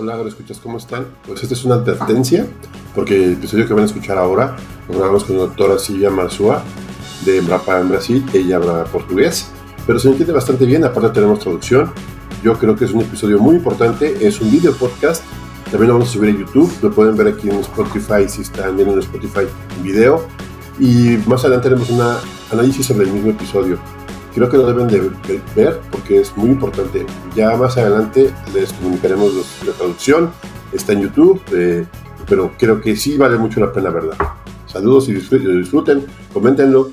Hola, escuchas, ¿cómo están? Pues esta es una advertencia, porque el episodio que van a escuchar ahora lo grabamos con la doctora Silvia Marzúa de Embrapa en Brasil. Ella habla portugués, pero se entiende bastante bien. Aparte, tenemos traducción. Yo creo que es un episodio muy importante. Es un video podcast. También lo vamos a subir a YouTube. Lo pueden ver aquí en Spotify si están viendo en Spotify en video. Y más adelante haremos un análisis sobre el mismo episodio creo que lo deben de ver porque es muy importante. Ya más adelante les comunicaremos la traducción, está en YouTube, eh, pero creo que sí vale mucho la pena verla. Saludos y disfruten, coméntenlo.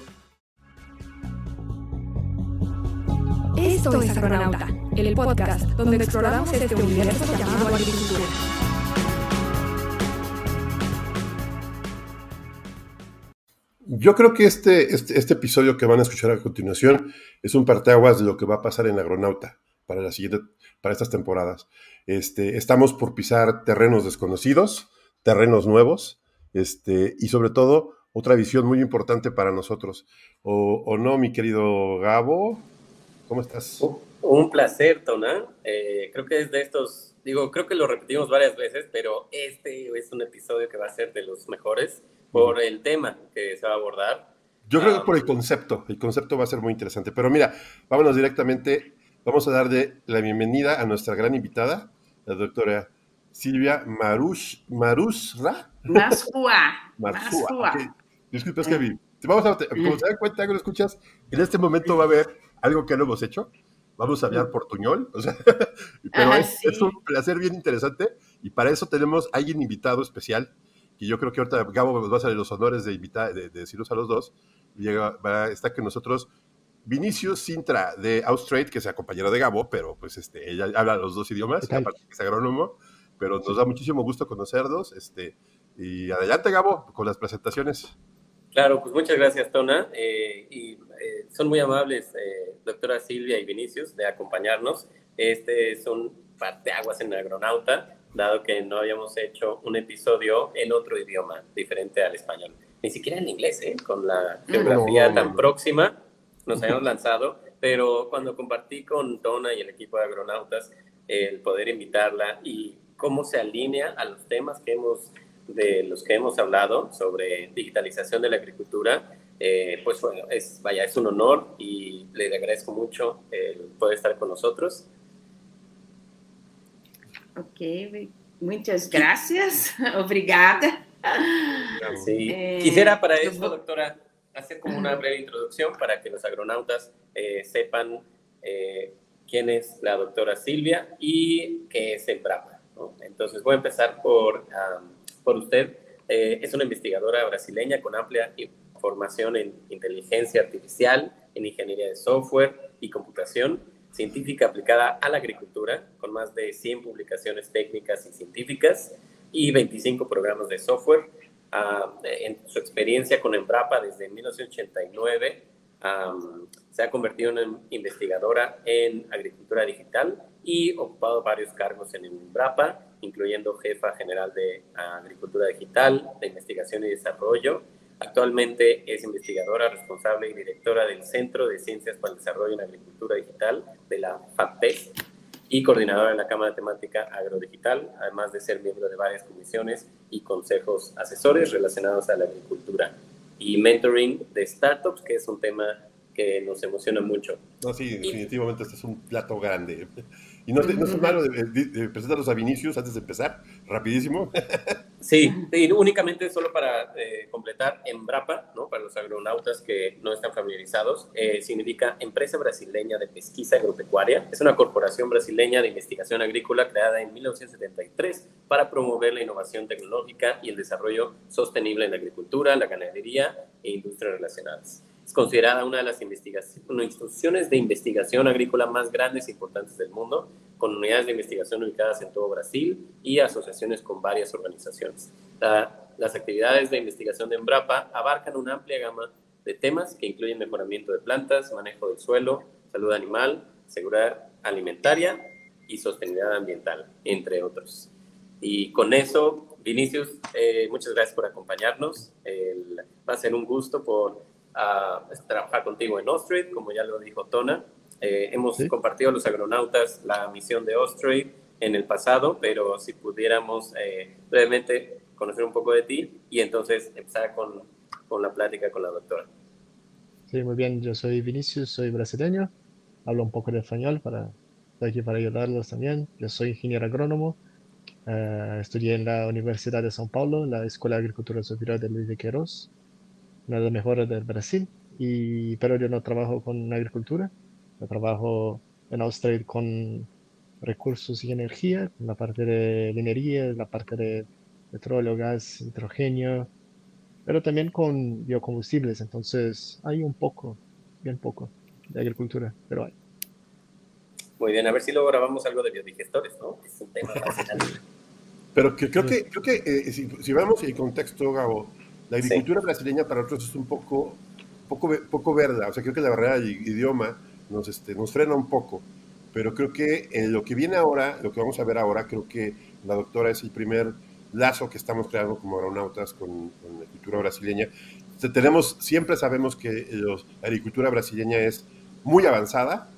Esto es Agronauta, el podcast donde exploramos este universo llamado agricultura. Yo creo que este, este, este, episodio que van a escuchar a continuación es un parteaguas de lo que va a pasar en Agronauta para, la siguiente, para estas temporadas. Este, estamos por pisar terrenos desconocidos, terrenos nuevos, este, y sobre todo otra visión muy importante para nosotros. ¿O, no, mi querido Gabo? ¿Cómo estás? Un placer, Tona. Eh, creo que es de estos, digo, creo que lo repetimos varias veces, pero este es un episodio que va a ser de los mejores por el tema que se va a abordar. Yo creo que ah, por el concepto, el concepto va a ser muy interesante. Pero mira, vámonos directamente, vamos a dar de la bienvenida a nuestra gran invitada, la doctora Silvia Marush, Marusra. Masua. Marsua. Disculpa, es que vamos a, como se dan cuenta que lo escuchas, en este momento va a haber algo que no hemos hecho. Vamos a hablar portuñol, o sea, pero es, es, un placer bien interesante y para eso tenemos a alguien invitado especial que yo creo que ahorita Gabo nos va a hacer los honores de invitar, de, decirnos a los dos. Llega, va, está con nosotros Vinicius Sintra de Austrade, que es compañero de Gabo, pero pues este, ella habla los dos idiomas, aparte que es agrónomo, pero nos da muchísimo gusto conocerlos. Este, y adelante, Gabo, con las presentaciones. Claro, pues muchas gracias, Tona. Eh, y eh, son muy amables, eh, doctora Silvia y Vinicius, de acompañarnos. Este es un parteaguas en Agronauta dado que no habíamos hecho un episodio en otro idioma diferente al español. Ni siquiera en inglés, ¿eh? con la geografía tan próxima nos habíamos lanzado, pero cuando compartí con Tona y el equipo de agronautas el poder invitarla y cómo se alinea a los temas que hemos, de los que hemos hablado sobre digitalización de la agricultura, eh, pues bueno, es, vaya, es un honor y le agradezco mucho el poder estar con nosotros Ok, muchas gracias. Obrigada. Sí. Eh, Quisiera para eso, doctora, hacer como una breve introducción para que los agronautas eh, sepan eh, quién es la doctora Silvia y qué es el BRAPA. Entonces voy a empezar por, por usted. es una investigadora brasileña con amplia formación en inteligencia artificial, en ingeniería de software y computación científica aplicada a la agricultura, con más de 100 publicaciones técnicas y científicas y 25 programas de software. Ah, en su experiencia con Embrapa desde 1989, se ha convertido en investigadora en agricultura digital y ocupado varios cargos en Embrapa, incluyendo jefa general de agricultura digital, de investigación y desarrollo, Actualmente es investigadora responsable y directora del Centro de Ciencias para el Desarrollo en Agricultura Digital de la FAPES y coordinadora de la Cámara Temática Agrodigital, además de ser miembro de varias comisiones y consejos asesores relacionados a la agricultura y mentoring de startups, que es un tema que nos emociona mucho. No, sí, definitivamente este es un plato grande. Y no, no es malo de, de, presentarlos a Vinicius antes de empezar, rapidísimo. Sí, únicamente solo para eh, completar, Embrapa, ¿no? para los agronautas que no están familiarizados, eh, significa Empresa Brasileña de Pesquisa Agropecuaria. Es una corporación brasileña de investigación agrícola creada en 1973 para promover la innovación tecnológica y el desarrollo sostenible en la agricultura, la ganadería e industrias relacionadas. Es considerada una de las instituciones de investigación agrícola más grandes e importantes del mundo, con unidades de investigación ubicadas en todo Brasil y asociaciones con varias organizaciones. las actividades de investigación de Embrapa abarcan una amplia gama de temas que incluyen mejoramiento de plantas, manejo del suelo, salud animal, seguridad alimentaria y sostenibilidad ambiental, entre otros. Y con eso, Vinicius, eh, muchas gracias por acompañarnos. va a ser un gusto por a trabajar contigo en Ostrade, como ya lo dijo Tona. Eh, hemos compartido los agronautas la misión de Ostrade en el pasado, pero si pudiéramos eh, brevemente conocer un poco de ti y entonces empezar con, con la plática con la doctora. Sí, muy bien. Yo soy Vinicius, soy brasileño. Hablo un poco de español para estoy aquí para ayudarlos también. Yo soy ingeniero agrónomo. Uh, estudié en la Universidad de São Paulo, la Escuela de Agricultura Superior de Luis de Queiroz, una de las mejores del Brasil. Y, pero yo no trabajo con agricultura, yo trabajo en Austria con recursos y energía, la parte de minería, la parte de petróleo, gas, hidrógeno, pero también con biocombustibles. Entonces hay un poco, bien poco de agricultura, pero hay. Muy bien, a ver si luego grabamos algo de biodigestores, ¿no? Es un tema fascinante. Pero que, creo que, creo que eh, si, si, vemos el contexto, Gabo, la agricultura sí. brasileña para nosotros es un poco, poco, poco verde. O sea, creo que la barrera del idioma nos, este, nos frena un poco. Pero creo que en lo que viene ahora, lo que vamos a ver ahora, creo que la doctora es el primer lazo que estamos creando como aeronautas con, con la cultura brasileña. Tenemos, siempre sabemos que los, la agricultura brasileña es muy avanzada,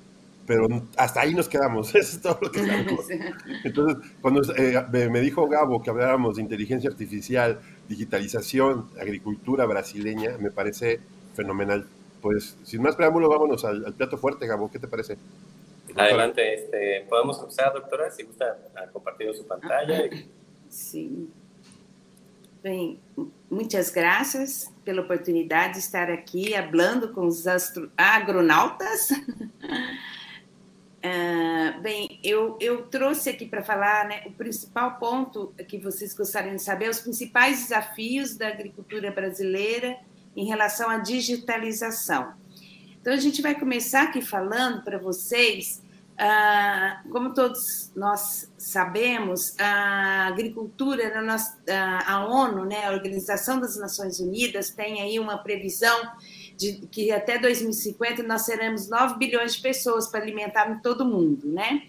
pero hasta ahí nos quedamos. Eso es todo lo que sabemos. Entonces, cuando eh, me dijo Gabo que habláramos de inteligencia artificial, digitalización, agricultura brasileña, me parece fenomenal. Pues, sin más preámbulo, vámonos al, al plato fuerte, Gabo. ¿Qué te parece? Adelante, este, podemos empezar, doctora, si gusta compartir su pantalla. Sim. Bem, muitas graças pela oportunidade de estar aqui falando com os astro, agronautas. Uh, bem, eu, eu trouxe aqui para falar né, o principal ponto que vocês gostariam de saber, os principais desafios da agricultura brasileira em relação à digitalização. Então, a gente vai começar aqui falando para vocês, uh, como todos nós sabemos, a agricultura, na nossa, a ONU, né, a Organização das Nações Unidas, tem aí uma previsão de que até 2050 nós seremos 9 bilhões de pessoas para alimentar todo mundo, né?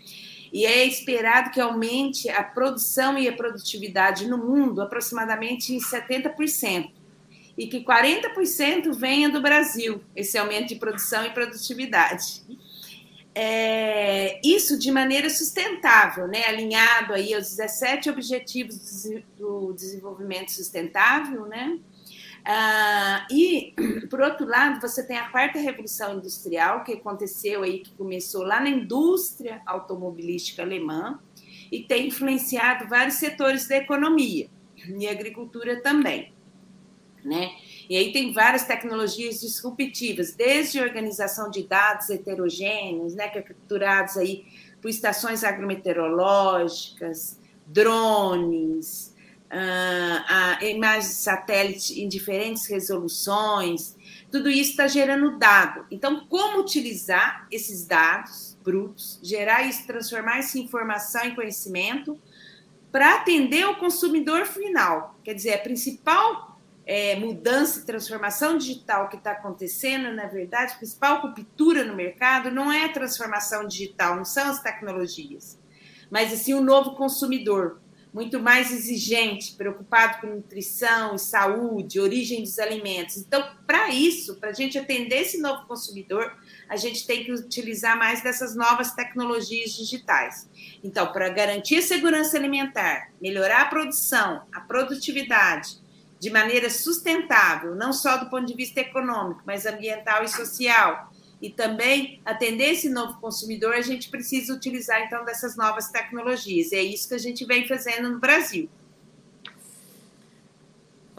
E é esperado que aumente a produção e a produtividade no mundo aproximadamente em 70%. E que 40% venha do Brasil, esse aumento de produção e produtividade. É, isso de maneira sustentável, né? alinhado aí aos 17 Objetivos do Desenvolvimento Sustentável, né? Ah, e, por outro lado, você tem a quarta revolução industrial, que aconteceu aí, que começou lá na indústria automobilística alemã e tem influenciado vários setores da economia e agricultura também, né? E aí tem várias tecnologias disruptivas, desde organização de dados heterogêneos, né, capturados aí por estações agrometeorológicas, drones, a imagens de satélite em diferentes resoluções, tudo isso está gerando dado. Então, como utilizar esses dados brutos, gerar isso, transformar essa informação em conhecimento para atender o consumidor final? Quer dizer, a principal é, mudança e transformação digital que está acontecendo, na verdade, a principal ruptura no mercado não é a transformação digital, não são as tecnologias, mas assim o novo consumidor muito mais exigente, preocupado com nutrição e saúde, origem dos alimentos. Então, para isso, para a gente atender esse novo consumidor, a gente tem que utilizar mais dessas novas tecnologias digitais. Então, para garantir a segurança alimentar, melhorar a produção, a produtividade, de maneira sustentável, não só do ponto de vista econômico, mas ambiental e social, e também atender esse novo consumidor, a gente precisa utilizar então dessas novas tecnologias. E é isso que a gente vem fazendo no Brasil.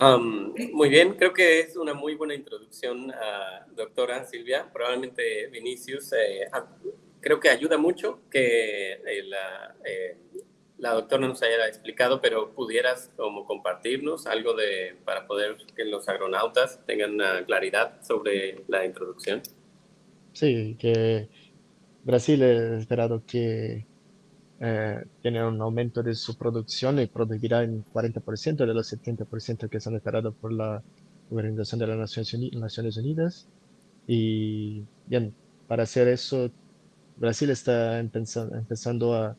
Um, muy bien, creo que es una muy buena introducción, uh, doctora Silvia. Probablemente Vinicius, eh, creo que ayuda mucho que eh, la, eh, la, doctora nos haya explicado, pero pudieras como compartirnos algo de para poder que los agronautas tengan una claridad sobre la introducción. Sí, que Brasil es esperado que eh, tiene un aumento de su producción y producirá en 40% de los 70% que son esperados por la Organización de las Naciones Unidas. Y bien, para hacer eso, Brasil está empezando, empezando a,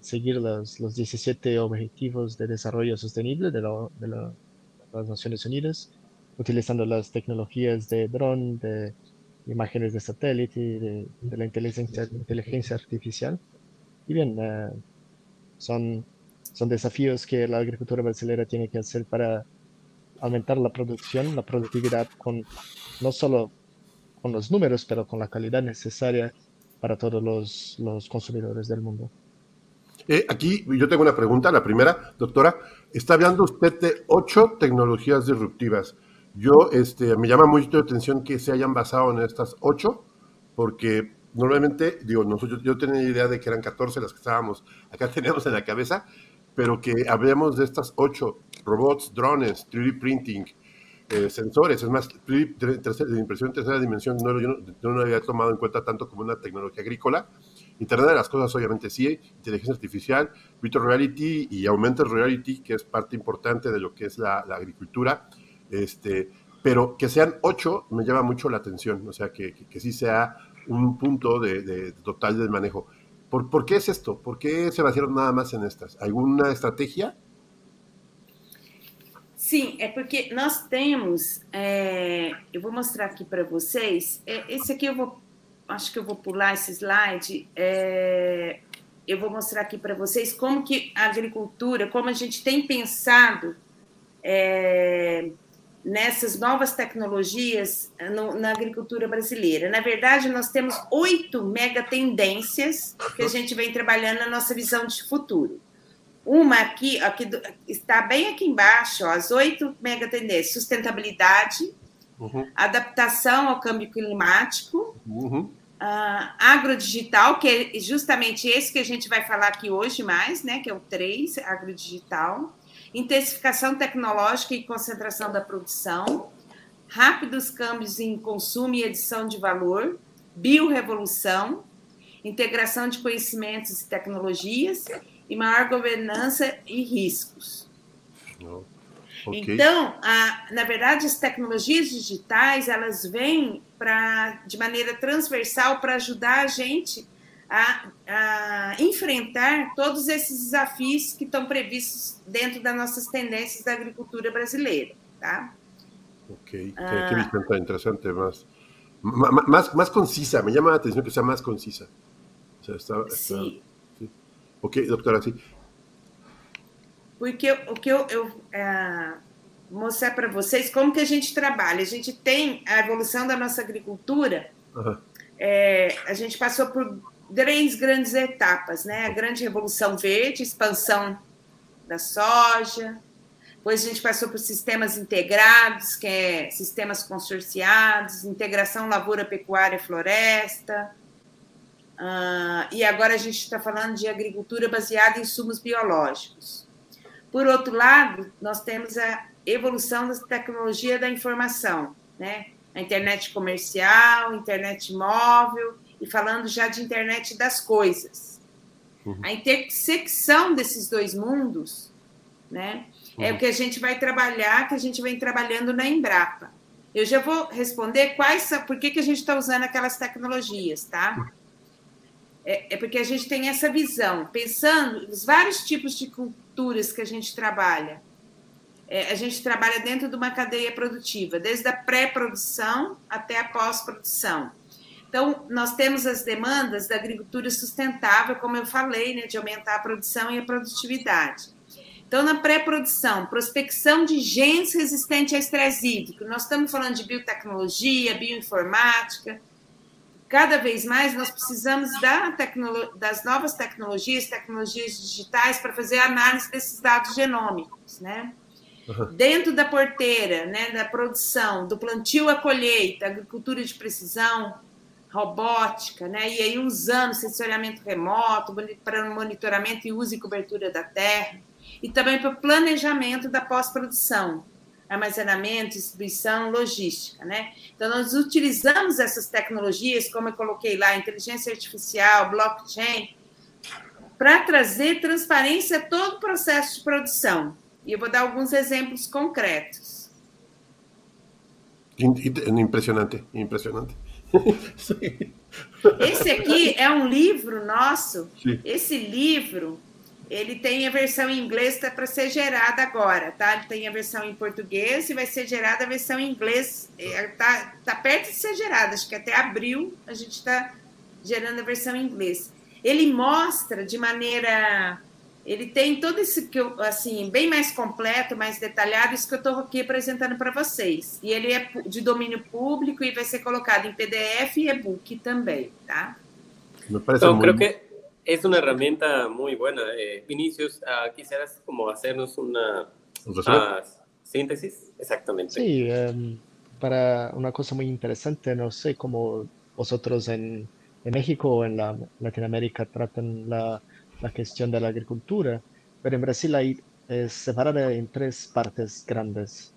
seguir los, los 17 Objetivos de Desarrollo Sostenible de, la, de las Naciones Unidas, utilizando las tecnologías de dron, de imágenes de satélite, de, de la inteligencia, inteligencia, artificial. Y bien, uh, son, son desafíos que la agricultura brasileña tiene que hacer para aumentar la producción, la productividad, con, no solo con los números, pero con la calidad necesaria para todos los, los consumidores del mundo. Eh, aquí yo tengo una pregunta. La primera, doctora, está hablando usted de ocho tecnologías disruptivas. Yo, este, me llama mucho la atención que se hayan basado en estas ocho, porque normalmente, digo, nosotros, yo tenía idea de que eran 14 las que estábamos, acá tenemos en la cabeza, pero que hablemos de estas ocho, robots, drones, 3D printing, eh, sensores, es más, de impresión en tercera dimensión no, yo, no, yo no lo había tomado en cuenta tanto como una tecnología agrícola, Internet de las cosas, obviamente sí, inteligencia artificial, virtual reality y augmented reality, que es parte importante de lo que es la, agricultura. Este, pero que sean ocho me llama mucho la atención, o sea, que, que, sí sea un punto de, total del manejo. ¿Por, ¿Por, qué es esto? ¿Por qué se basaron nada más en estas? ¿Alguna estrategia? Sim, é porque nós temos. É, eu vou mostrar aqui para vocês. É, esse aqui eu vou acho que eu vou pular esse slide. É, eu vou mostrar aqui para vocês como que a agricultura, como a gente tem pensado nessas novas tecnologias no, na agricultura brasileira. Na verdade, nós temos oito mega tendências que a gente vem trabalhando na nossa visão de futuro. Uma aqui, aqui está bem aqui embaixo, ó, as oito mega tendências: sustentabilidade, uhum. adaptação ao câmbio climático, uhum. uh, agrodigital, que é justamente esse que a gente vai falar aqui hoje mais, né, que é o 3, agrodigital, intensificação tecnológica e concentração da produção, rápidos câmbios em consumo e edição de valor, biorevolução, integração de conhecimentos e tecnologias e maior governança e riscos. Oh. Okay. Então, a, na verdade, as tecnologias digitais elas vêm para de maneira transversal para ajudar a gente a, a, enfrentar todos esses desafios que estão previstos dentro das nossas tendências da agricultura brasileira, tá? Ok, ah, que tan interessante, mais, mais, mais concisa, me chama a atenção que seja mais concisa. O sea, está, está, sí. sí. Ok, doutora, sim. porque o que eu, eu é, mostrar para vocês como que a gente trabalha. A gente tem a evolução da nossa agricultura. Uhum. É, a gente passou por três grandes etapas, né? A grande revolução verde, expansão da soja. Depois a gente passou por sistemas integrados, que é sistemas consorciados, integração lavoura, pecuária, floresta. Uh, e agora a gente está falando de agricultura baseada em insumos biológicos. Por outro lado, nós temos a evolução da tecnologia da informação, né? A internet comercial, internet móvel e falando já de internet das coisas. Uhum. A intersecção desses dois mundos, né? Uhum. É o que a gente vai trabalhar, que a gente vem trabalhando na Embrapa. Eu já vou responder quais são, por que, que a gente está usando aquelas tecnologias, tá? É, é, porque a gente tem essa visão, pensando nos vários tipos de culturas que a gente trabalha. É, a gente trabalha dentro de uma cadeia produtiva, desde a pré-produção até a pós-produção. Então, nós temos as demandas da agricultura sustentável, como eu falei, né, de aumentar a produção e a produtividade. Então, na pré-produção, prospecção de genes resistentes a estresse hídrico. Nós estamos falando de biotecnologia, bioinformática, cada vez mais nós precisamos da das novas tecnologias, tecnologias digitais, para fazer análise desses dados genômicos, né? Uhum. Dentro da porteira, né, da produção, do plantio à colheita, agricultura de precisão, robótica, né, e aí usando sensoriamento remoto para monitoramento e uso e cobertura da terra, e também para o planejamento da pós-produção, armazenamento, distribuição, logística, né? Então, nós utilizamos essas tecnologias, como eu coloquei lá, inteligência artificial, blockchain, para trazer transparência a todo o processo de produção. E eu vou dar alguns exemplos concretos. Impressionante, impressionante. Esse aqui é um livro nosso. Sim. Esse livro ele tem a versão em inglês tá para ser gerada agora, tá? Ele tem a versão em português e vai ser gerada a versão em inglês. É, tá, tá perto de ser gerada, acho que até abril a gente está gerando a versão em inglês. Ele mostra de maneira ele tem todo esse que eu, assim, bem mais completo, mais detalhado, isso que eu estou aqui apresentando para vocês. E ele é de domínio público e vai ser colocado em PDF e e-book também, tá? Então, muy... creo que es una herramienta muy buena. Eh, Vinicius, uh, quisieras como hacernos una uh, síntesis? Exactamente. Sí, um, para una cosa muy interesante, no sé cómo vosotros en, en México o en la, Latinoamérica tratan la la cuestión de la agricultura, pero en Brasil hay es separada en tres partes grandes.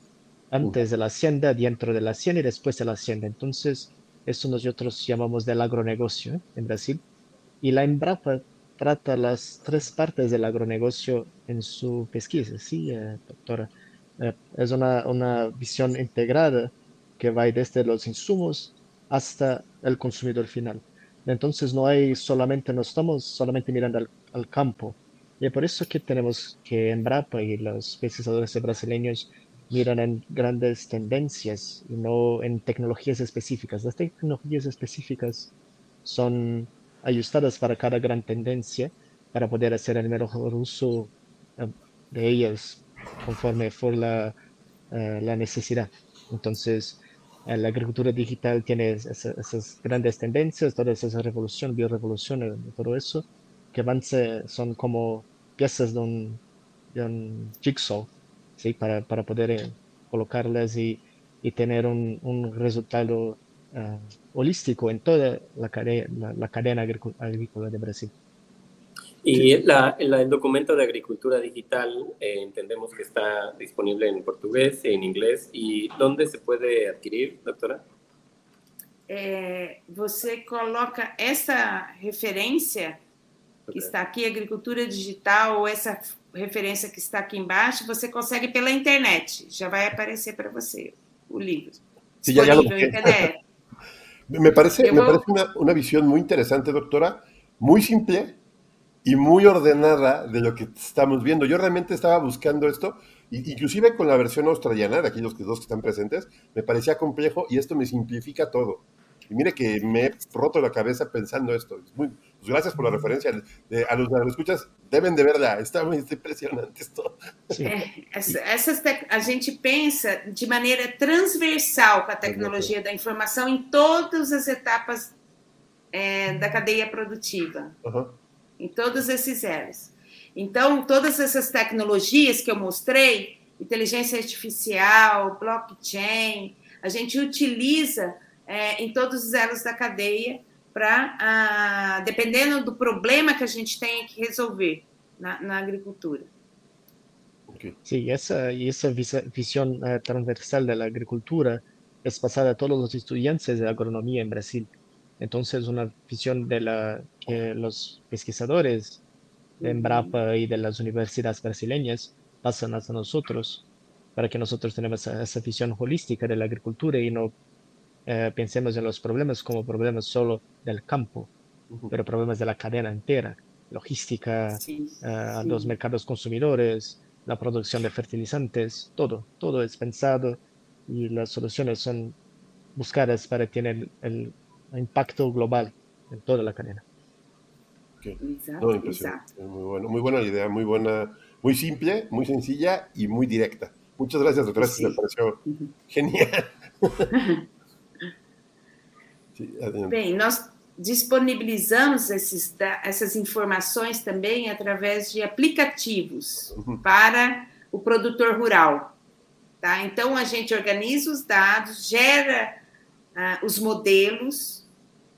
Antes de la hacienda, dentro de la hacienda y después de la hacienda. Entonces, eso nosotros llamamos del agronegocio ¿eh? en Brasil. Y la Embrapa trata las tres partes del agronegocio en su pesquisa, sí, eh, doctora. Eh, es una, una visión integrada que va desde los insumos hasta el consumidor final. Entonces no hay solamente, no estamos solamente mirando al, al campo. Y por eso que tenemos que Embrapa y los pesquisadores brasileños miran en grandes tendencias y no en tecnologías específicas. Las tecnologías específicas son ajustadas para cada gran tendencia para poder hacer el mejor uso eh, de ellas conforme por la, uh, la necesidad. Entonces, la agricultura digital tiene esas, grandes tendencias, toda esa revolución, biorevolución, eh, todo eso, que van son como piezas de un, jigsaw, ¿sí? para, para poder eh, colocarlas y, y tener un, un resultado uh, holístico en toda la, cadena, la, cadena agrícola de Brasil. Y la, el documento de agricultura digital eh, entendemos que está disponible en portugués, en inglés. ¿Y dónde se puede adquirir, doctora? É, você coloca essa referência que está aqui, agricultura digital, ou essa referência que está aqui embaixo, você consegue pela internet. Já vai aparecer para você o livro. Sí, ya, ya lo me parece, me parece una, una visión muy interesante, doctora, muy simple, y muy ordenada de lo que estamos viendo. Yo realmente estaba buscando esto, inclusive con la versión australiana, de aquí los dos que están presentes, me parecía complejo y esto me simplifica todo. Y mire que me he roto la cabeza pensando esto. Muy, pues gracias por la referencia. a los que escuchas, deben de verla. Está muy impresionante esto. É, essas a gente pensa de maneira transversal com a tecnologia da informação em todas as etapas é, da cadeia produtiva. Uhum. Em todos esses elos. Então, todas essas tecnologias que eu mostrei, inteligência artificial, blockchain, a gente utiliza é, em todos os elos da cadeia para, ah, dependendo do problema que a gente tem que resolver na, na agricultura. Sí, esa, y esa visión uh, transversal de la agricultura es pasada a todos los estudiantes de agronomía en Brasil. Entonces, una visión de la que los pesquisadores de Embrapa y de las universidades brasileñas pasan a nosotros, para que nosotros tenemos esa, visión holística de la agricultura y no eh, pensemos en los problemas como problemas solo del campo, pero problemas de la cadena entera, logística, eh, los mercados consumidores, la producción de fertilizantes, todo, todo es pensado y las soluciones son buscadas para tener el impacto global en toda la cadena. Muy, bueno, muy buena idea, muy buena, muy simple, muy sencilla y muy directa. Muchas gracias, doctora. Me pareció genial. Bem, nós disponibilizamos esses, essas informações também através de aplicativos uhum. para o produtor rural. Tá? Então, a gente organiza os dados, gera uh, os modelos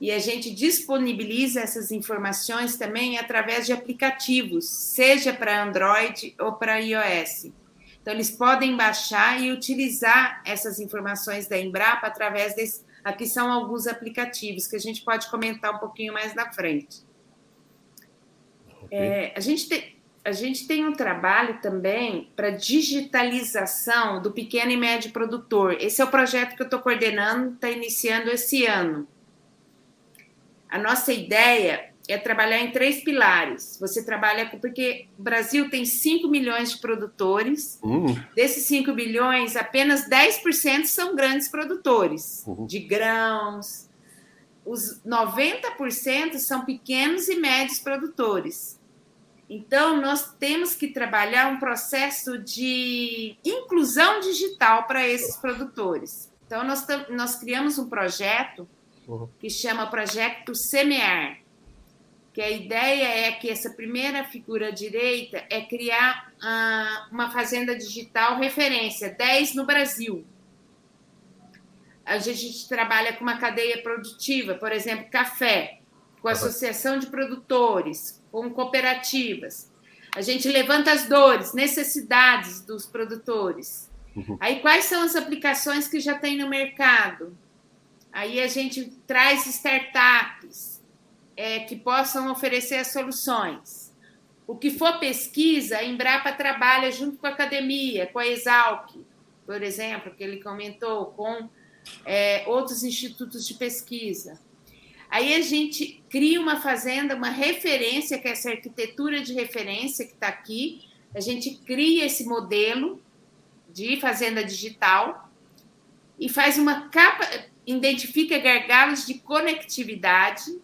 e a gente disponibiliza essas informações também através de aplicativos, seja para Android ou para iOS. Então, eles podem baixar e utilizar essas informações da Embrapa através desse. Aqui são alguns aplicativos que a gente pode comentar um pouquinho mais na frente. Okay. É, a gente tem, a gente tem um trabalho também para digitalização do pequeno e médio produtor. Esse é o projeto que eu estou coordenando, está iniciando esse ano. A nossa ideia é trabalhar em três pilares. Você trabalha com, porque o Brasil tem 5 milhões de produtores. Uhum. Desses 5 milhões, apenas 10% são grandes produtores uhum. de grãos. Os 90% são pequenos e médios produtores. Então, nós temos que trabalhar um processo de inclusão digital para esses produtores. Então, nós, nós criamos um projeto uhum. que chama Projeto Semear, que a ideia é que essa primeira figura direita é criar uh, uma fazenda digital referência, 10 no Brasil. A gente trabalha com uma cadeia produtiva, por exemplo, café, com associação de produtores, com cooperativas. A gente levanta as dores, necessidades dos produtores. Uhum. Aí, quais são as aplicações que já tem no mercado? Aí a gente traz startups é, que possam oferecer as soluções. O que for pesquisa, a Embrapa trabalha junto com a academia, com a Exalc, por exemplo, que ele comentou, com é, outros institutos de pesquisa. Aí a gente cria uma fazenda, uma referência, que é essa arquitetura de referência que está aqui. A gente cria esse modelo de fazenda digital e faz uma capa, identifica gargalos de conectividade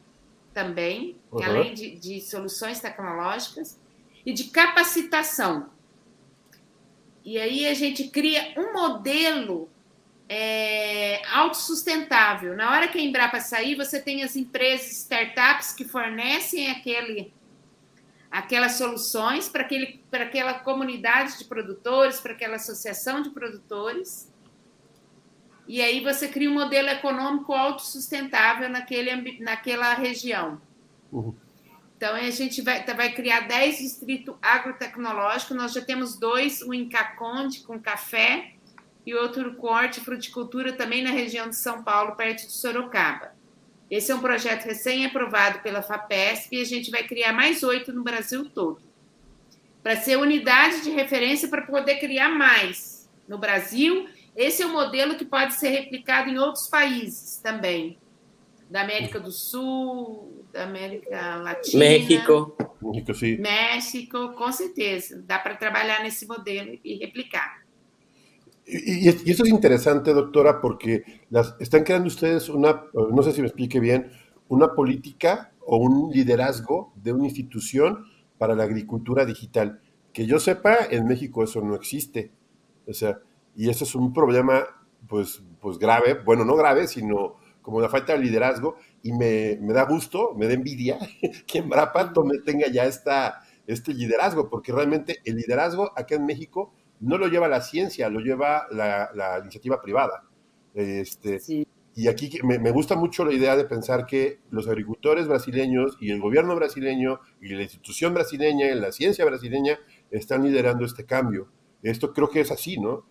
também, uhum. além de, de soluções tecnológicas, e de capacitação. E aí a gente cria um modelo é, autossustentável. Na hora que a Embrapa sair, você tem as empresas, startups que fornecem aquele, aquelas soluções para aquela comunidade de produtores, para aquela associação de produtores. E aí você cria um modelo econômico autossustentável naquele, naquela região. Uhum. Então, a gente vai, vai criar 10 distritos agrotecnológicos. Nós já temos dois, um em Caconde, com café, e outro corte fruticultura também na região de São Paulo, perto de Sorocaba. Esse é um projeto recém-aprovado pela FAPESP e a gente vai criar mais oito no Brasil todo. Para ser unidade de referência para poder criar mais no Brasil. Esse é um modelo que pode ser replicado em outros países também. Da América do Sul, da América Latina. México. México, sim. México, com certeza. Dá para trabalhar nesse modelo e replicar. Y, eso es interesante, doctora, porque las, están creando ustedes una, no sé si me explique bien, una política o un liderazgo de una institución para la agricultura digital. Que yo sepa, en México eso no existe. O sea, y eso es un problema, pues, pues grave, bueno, no grave, sino como la falta de liderazgo. Y me, me da gusto, me da envidia que en Brapa tenga ya esta, este liderazgo, porque realmente el liderazgo acá en México no lo lleva la ciencia, lo lleva la, iniciativa privada. Este, Y aquí me, me, gusta mucho la idea de pensar que los agricultores brasileños y el gobierno brasileño y la institución brasileña y la ciencia brasileña están liderando este cambio. Esto creo que es así, ¿no?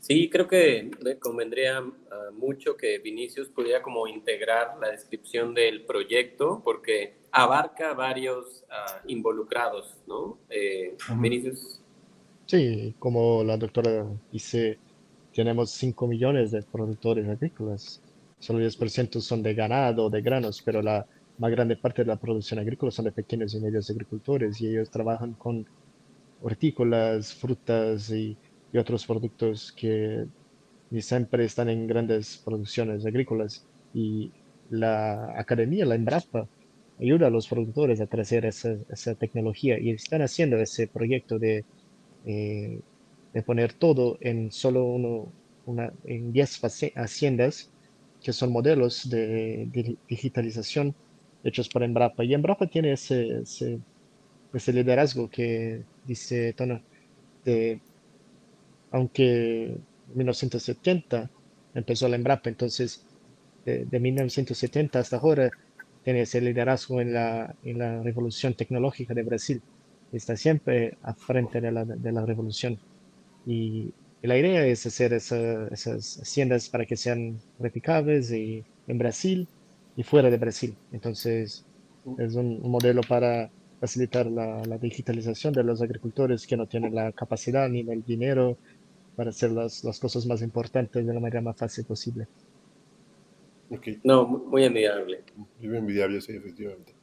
Sí, creo que le convendría ah, mucho que Vinicius pudiera como integrar la descripción del proyecto porque abarca varios uh, involucrados, ¿no? Eh, Vinicius. Sí, como la doctora dice, tenemos 5 millones de productores agrícolas. Solo 10% son de ganado, de granos, pero la más grande parte de la producción agrícola son de pequeños y medios agricultores y ellos trabajan con hortícolas, frutas y, otros productos que siempre están en grandes producciones agrícolas. Y la academia, la Embrapa, ayuda a los productores a crecer esa tecnología y están haciendo ese proyecto de eh, de poner todo en solo uno, una, en 10 haciendas que son modelos de, digitalización hechos por Embrapa. Y Embrapa tiene ese, ese, liderazgo que dice Tono, de, aunque en 1970 empezó la Embrapa, entonces de, de, 1970 hasta ahora tiene ese liderazgo en la, en la revolución tecnológica de Brasil está siempre a frente de la, de la revolución. Y, la idea es hacer esas haciendas para que sean replicables y, en Brasil y fuera de Brasil. Entonces, es un, modelo para facilitar la, la, digitalización de los agricultores que no tienen la capacidad ni el dinero para hacer las, las cosas más importantes de la manera más fácil posible. Okay. No, muy envidiable. Muy envidiable, sí, efectivamente.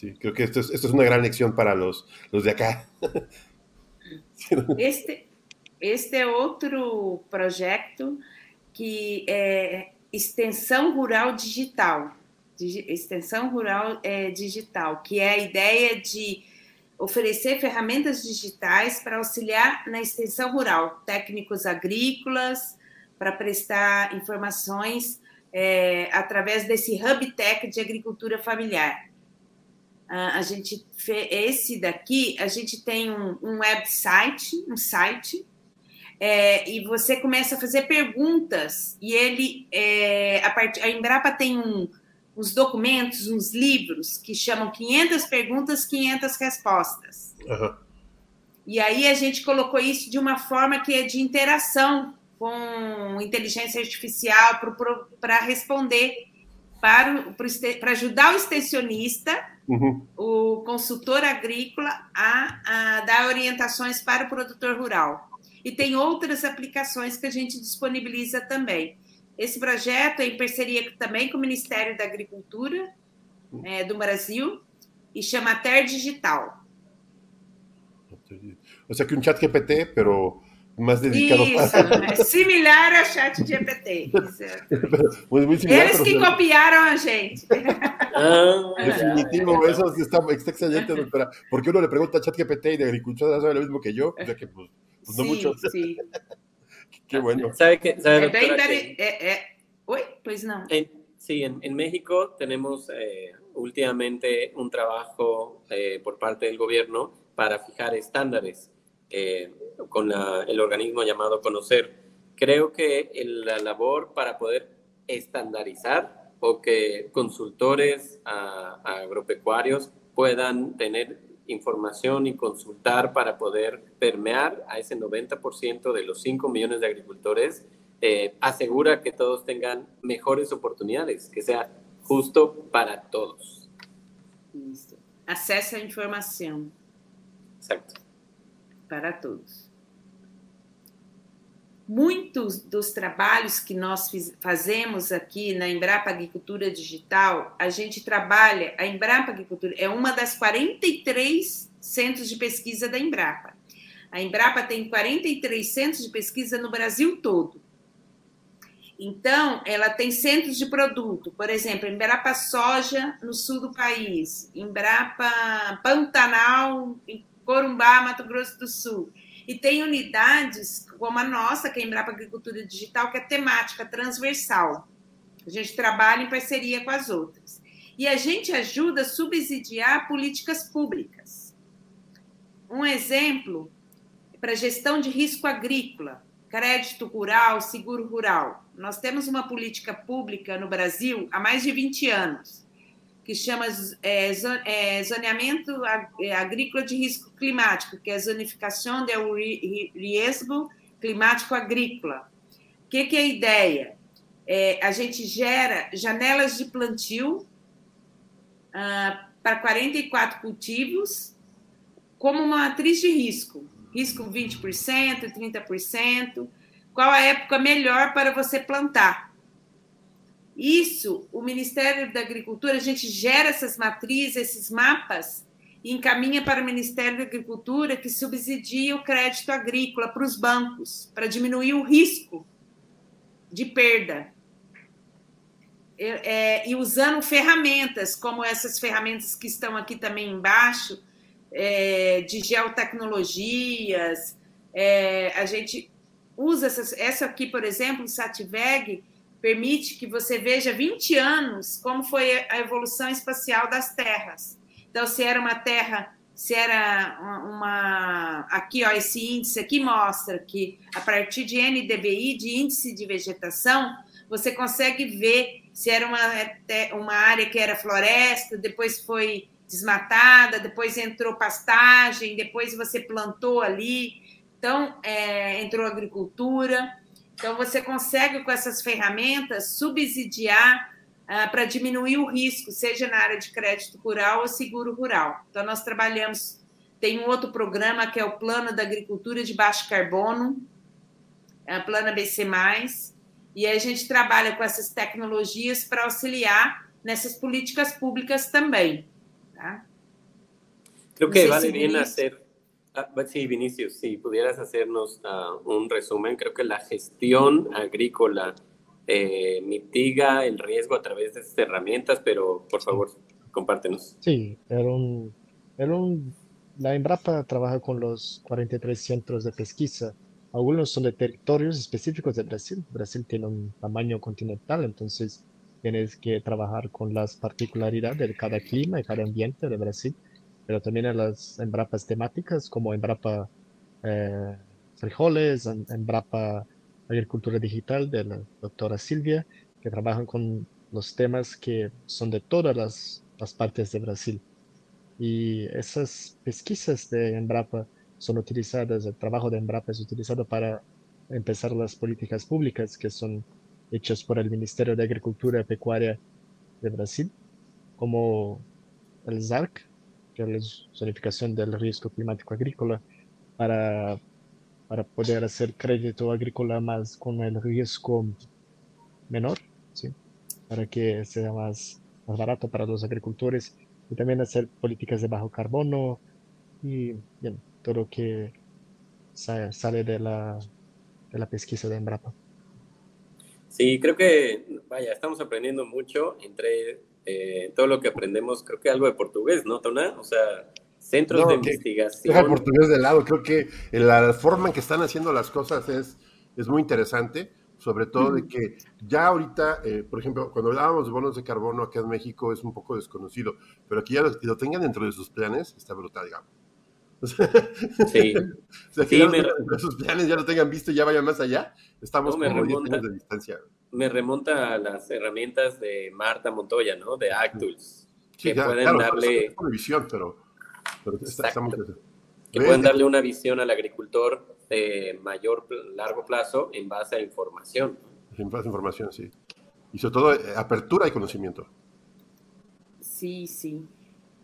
Sí, creo que esto es, esto es una gran lección para los, los de acá. Este, este é outro projeto que é extensão rural digital, extensão rural é, digital, que é a ideia de oferecer ferramentas digitais para auxiliar na extensão rural, técnicos agrícolas, para prestar informações é, através desse Hub Tech de agricultura familiar. Uh, a gente esse daqui a gente tem um, um website, um site, é, e você começa a fazer perguntas e ele é, a, part, a Embrapa tem um, uns documentos, uns livros que chamam 500 perguntas, 500 respostas. Uhum. E aí a gente colocou isso de uma forma que é de interação com inteligência artificial para responder para, para ajudar o extensionista, uhum. o consultor agrícola, a, a dar orientações para o produtor rural. E tem outras aplicações que a gente disponibiliza também. Esse projeto é em parceria também com o Ministério da Agricultura é, do Brasil e chama Ter Digital. Ou seja, que um chat GPT, pero más dedicado Isso, para... é similar ao chat GPT. muy, muy similar, Eles que pero... copiaram a gente. Ah, Definitivo, eso está, está excelente, doctora. Porque uno le pregunta a chat GPT y de agricultura sabe lo mismo que yo, o sea que pues, pues no sí, mucho. Sí. Qué bueno. ¿Sabe qué? ¿Sabe, doctora, que... é, é... Oi, pois não. En, sí, en, en México tenemos eh, últimamente un trabajo eh, por parte del gobierno para fijar estándares eh, con la, el organismo llamado Conocer. Creo que la labor para poder estandarizar o que consultores a, a agropecuarios puedan tener información y consultar para poder permear a ese 90% de los 5 millones de agricultores, eh, asegura que todos tengan mejores oportunidades, que sea justo para todos. Acceso a información. Exacto. para todos. Muitos dos trabalhos que nós fazemos aqui na Embrapa Agricultura Digital, a gente trabalha, a Embrapa Agricultura é uma das 43 centros de pesquisa da Embrapa. A Embrapa tem 43 centros de pesquisa no Brasil todo. Então, ela tem centros de produto, por exemplo, Embrapa Soja no sul do país, Embrapa Pantanal em Corumbá, Mato Grosso do Sul. E tem unidades como a nossa, que é a Embrapa Agricultura Digital, que é temática, transversal. A gente trabalha em parceria com as outras. E a gente ajuda a subsidiar políticas públicas. Um exemplo para gestão de risco agrícola, crédito rural, seguro rural. Nós temos uma política pública no Brasil há mais de 20 anos que chama é, é, zoneamento é, agrícola de risco climático, que é a zonificação do risco climático agrícola. O que, que é a ideia? É, a gente gera janelas de plantio ah, para 44 cultivos como uma matriz de risco. Risco 20%, 30%. Qual a época melhor para você plantar? Isso, o Ministério da Agricultura, a gente gera essas matrizes, esses mapas, e encaminha para o Ministério da Agricultura que subsidia o crédito agrícola para os bancos, para diminuir o risco de perda. É, e usando ferramentas, como essas ferramentas que estão aqui também embaixo, é, de geotecnologias, é, a gente usa essas, essa aqui, por exemplo, o Satveg, permite que você veja 20 anos como foi a evolução espacial das terras. Então, se era uma terra, se era uma. Aqui, ó, esse índice aqui mostra que a partir de NDVI, de índice de vegetação, você consegue ver se era uma, uma área que era floresta, depois foi desmatada, depois entrou pastagem, depois você plantou ali. Então, é, entrou agricultura. Então, você consegue, com essas ferramentas, subsidiar para diminuir o risco, seja na área de crédito rural ou seguro rural. Então, nós trabalhamos, tem um outro programa que é o Plano da Agricultura de Baixo Carbono, a Plana BC+, e a gente trabalha com essas tecnologias para auxiliar nessas políticas públicas também. Tá? Creo que vale bien hacer Ah, sí, Vinicius, si pudieras hacernos uh, un resumen, creo que la gestión agrícola eh, mitiga el riesgo a través de estas herramientas, pero por favor, compártenos. Sí, era un, era un la Embrapa trabaja con los 43 centros de pesquisa. Algunos son de territorios específicos de Brasil. Brasil tiene un tamaño continental, entonces tienes que trabajar con las particularidades de cada clima y cada ambiente de Brasil, pero también en las Embrapas temáticas como Embrapa eh, frijoles, Embrapa agricultura digital de la doctora Silvia, que trabajan con los temas que son de todas las, las partes de Brasil. Y esas pesquisas de Embrapa son utilizadas, el trabajo de Embrapa es utilizado para empezar las políticas públicas que son hechas por el Ministerio de Agricultura y Pecuaria de Brasil, como el ZARC, que es la zonificación del riesgo climático agrícola, para, para poder hacer crédito agrícola más con el riesgo menor, ¿sí? para que sea más, más barato para los agricultores y también hacer políticas de bajo carbono y bien, todo lo que sale de la, de la pesquisa de Embrapa. Sí, creo que, vaya, estamos aprendiendo mucho entre eh, todo lo que aprendemos, creo que algo de portugués, ¿no, Tona? O sea, centros de investigación. Deja portugués de lado, creo que la forma en que están haciendo las cosas es, es muy interesante, sobre todo de que ya ahorita, eh, por ejemplo, cuando hablábamos de bonos de carbono acá en México es un poco desconocido, pero aquí ya lo tengan dentro de sus planes, está brutal, digamos. Sí. o sí, sus planes ya lo tengan visto y ya vayan más allá. Estamos como remonta, de distancia. Me remonta a las herramientas de Marta Montoya, ¿no? De Actuals. que pueden darle. una visión, pero, pero estamos. Que pueden darle una visión al agricultor de mayor, largo plazo en base a información. En base a información, sí. Y sobre todo, eh, apertura y conocimiento. Sí, sí.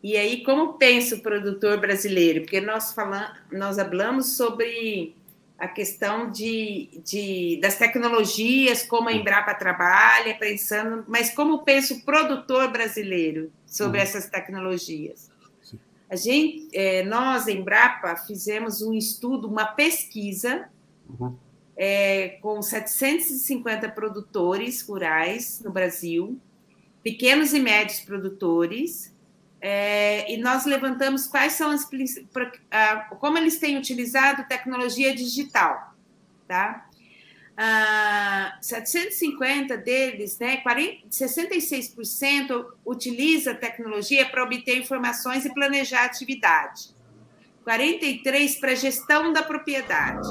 E aí, como pensa o produtor brasileiro? Porque nós falamos, nós falamos sobre a questão de, de, das tecnologias, como a Embrapa trabalha, pensando, mas como pensa o produtor brasileiro sobre uhum. essas tecnologias? A gente, é, nós, Embrapa, fizemos um estudo, uma pesquisa uhum. é, com 750 produtores rurais no Brasil, pequenos e médios produtores, é, e nós levantamos quais são as como eles têm utilizado tecnologia digital, tá? Ah, 750 deles, né, 40, 66% utiliza tecnologia para obter informações e planejar atividade. 43% para gestão da propriedade.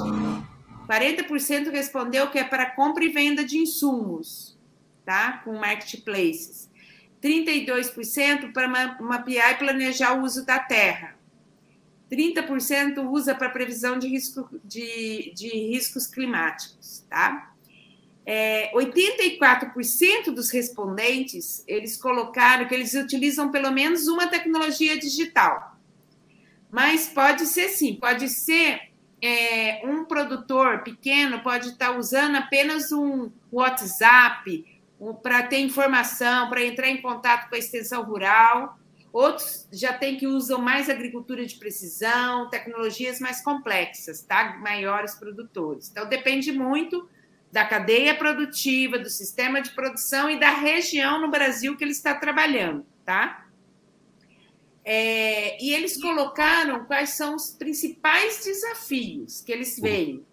40% respondeu que é para compra e venda de insumos, tá? Com marketplaces. 32% para mapear e planejar o uso da terra. 30% usa para previsão de, risco, de, de riscos climáticos, tá? É, 84% dos respondentes, eles colocaram que eles utilizam pelo menos uma tecnologia digital. Mas pode ser sim, pode ser é, um produtor pequeno pode estar usando apenas um WhatsApp, para ter informação, para entrar em contato com a extensão rural. Outros já tem que usam mais agricultura de precisão, tecnologias mais complexas, tá? Maiores produtores. Então depende muito da cadeia produtiva, do sistema de produção e da região no Brasil que ele está trabalhando, tá? É, e eles colocaram quais são os principais desafios que eles veem.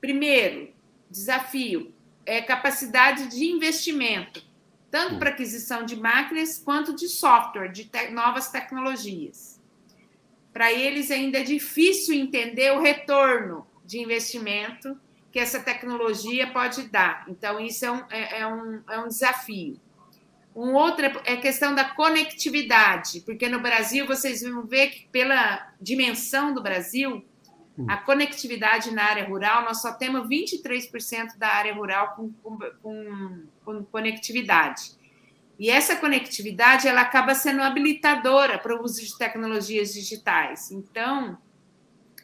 Primeiro, desafio é, capacidade de investimento, tanto para aquisição de máquinas quanto de software, de te novas tecnologias. Para eles ainda é difícil entender o retorno de investimento que essa tecnologia pode dar. Então, isso é um, é, é um, é um desafio. Um outro é a questão da conectividade, porque no Brasil vocês vão ver que, pela dimensão do Brasil, Hum. A conectividade na área rural, nós só temos 23% da área rural com, com, com, conectividade. E essa conectividade ela acaba sendo habilitadora para o uso de tecnologias digitais. Então,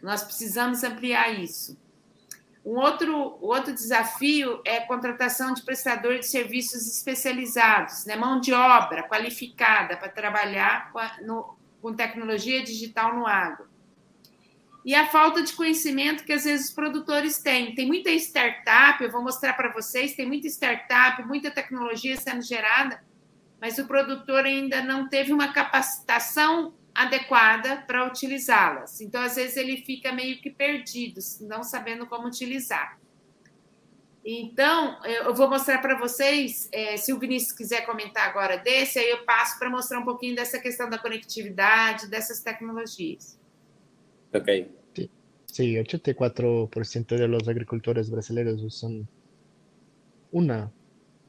nós precisamos ampliar isso. Um outro, outro desafio é a contratação de prestadores de serviços especializados, né? mão de obra qualificada para trabalhar com, a, no, com tecnologia digital no agro e a falta de conhecimento que às vezes os produtores têm. Tem muita startup, eu vou mostrar para vocês, tem muita startup, muita tecnologia sendo gerada, mas o produtor ainda não teve uma capacitação adequada para utilizá-las. Então, às vezes, ele fica meio que perdido, não sabendo como utilizar. Então, eu vou mostrar para vocês, é, se o Vinícius quiser comentar agora desse, aí eu passo para mostrar um pouquinho dessa questão da conectividade, dessas tecnologias. Ok. Sí, 84% de los agricultores brasileños usan una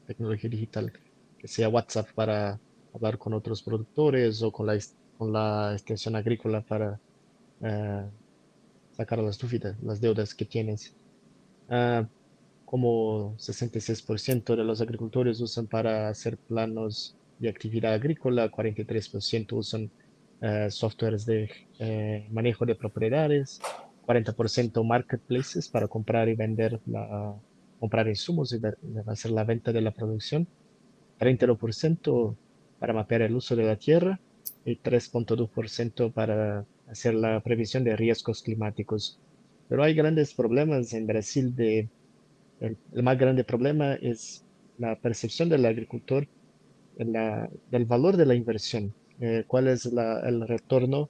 tecnología digital, que sea WhatsApp para hablar con otros productores o con la, con la extensión agrícola para uh, sacar las dúvidas, las deudas que tienes. Uh, como 66% de los agricultores usan para hacer planos de actividad agrícola, 43% usan uh, softwares de manejo de propiedades, 40% marketplaces para comprar y vender, comprar insumos y hacer la venta de la producción, 30% para mapear el uso de la tierra y 3.2% para hacer la previsión de riesgos climáticos. Pero hay grandes problemas en Brasil. El, más grande problema es la percepción del agricultor del valor de la inversión. Eh, ¿Cuál es el retorno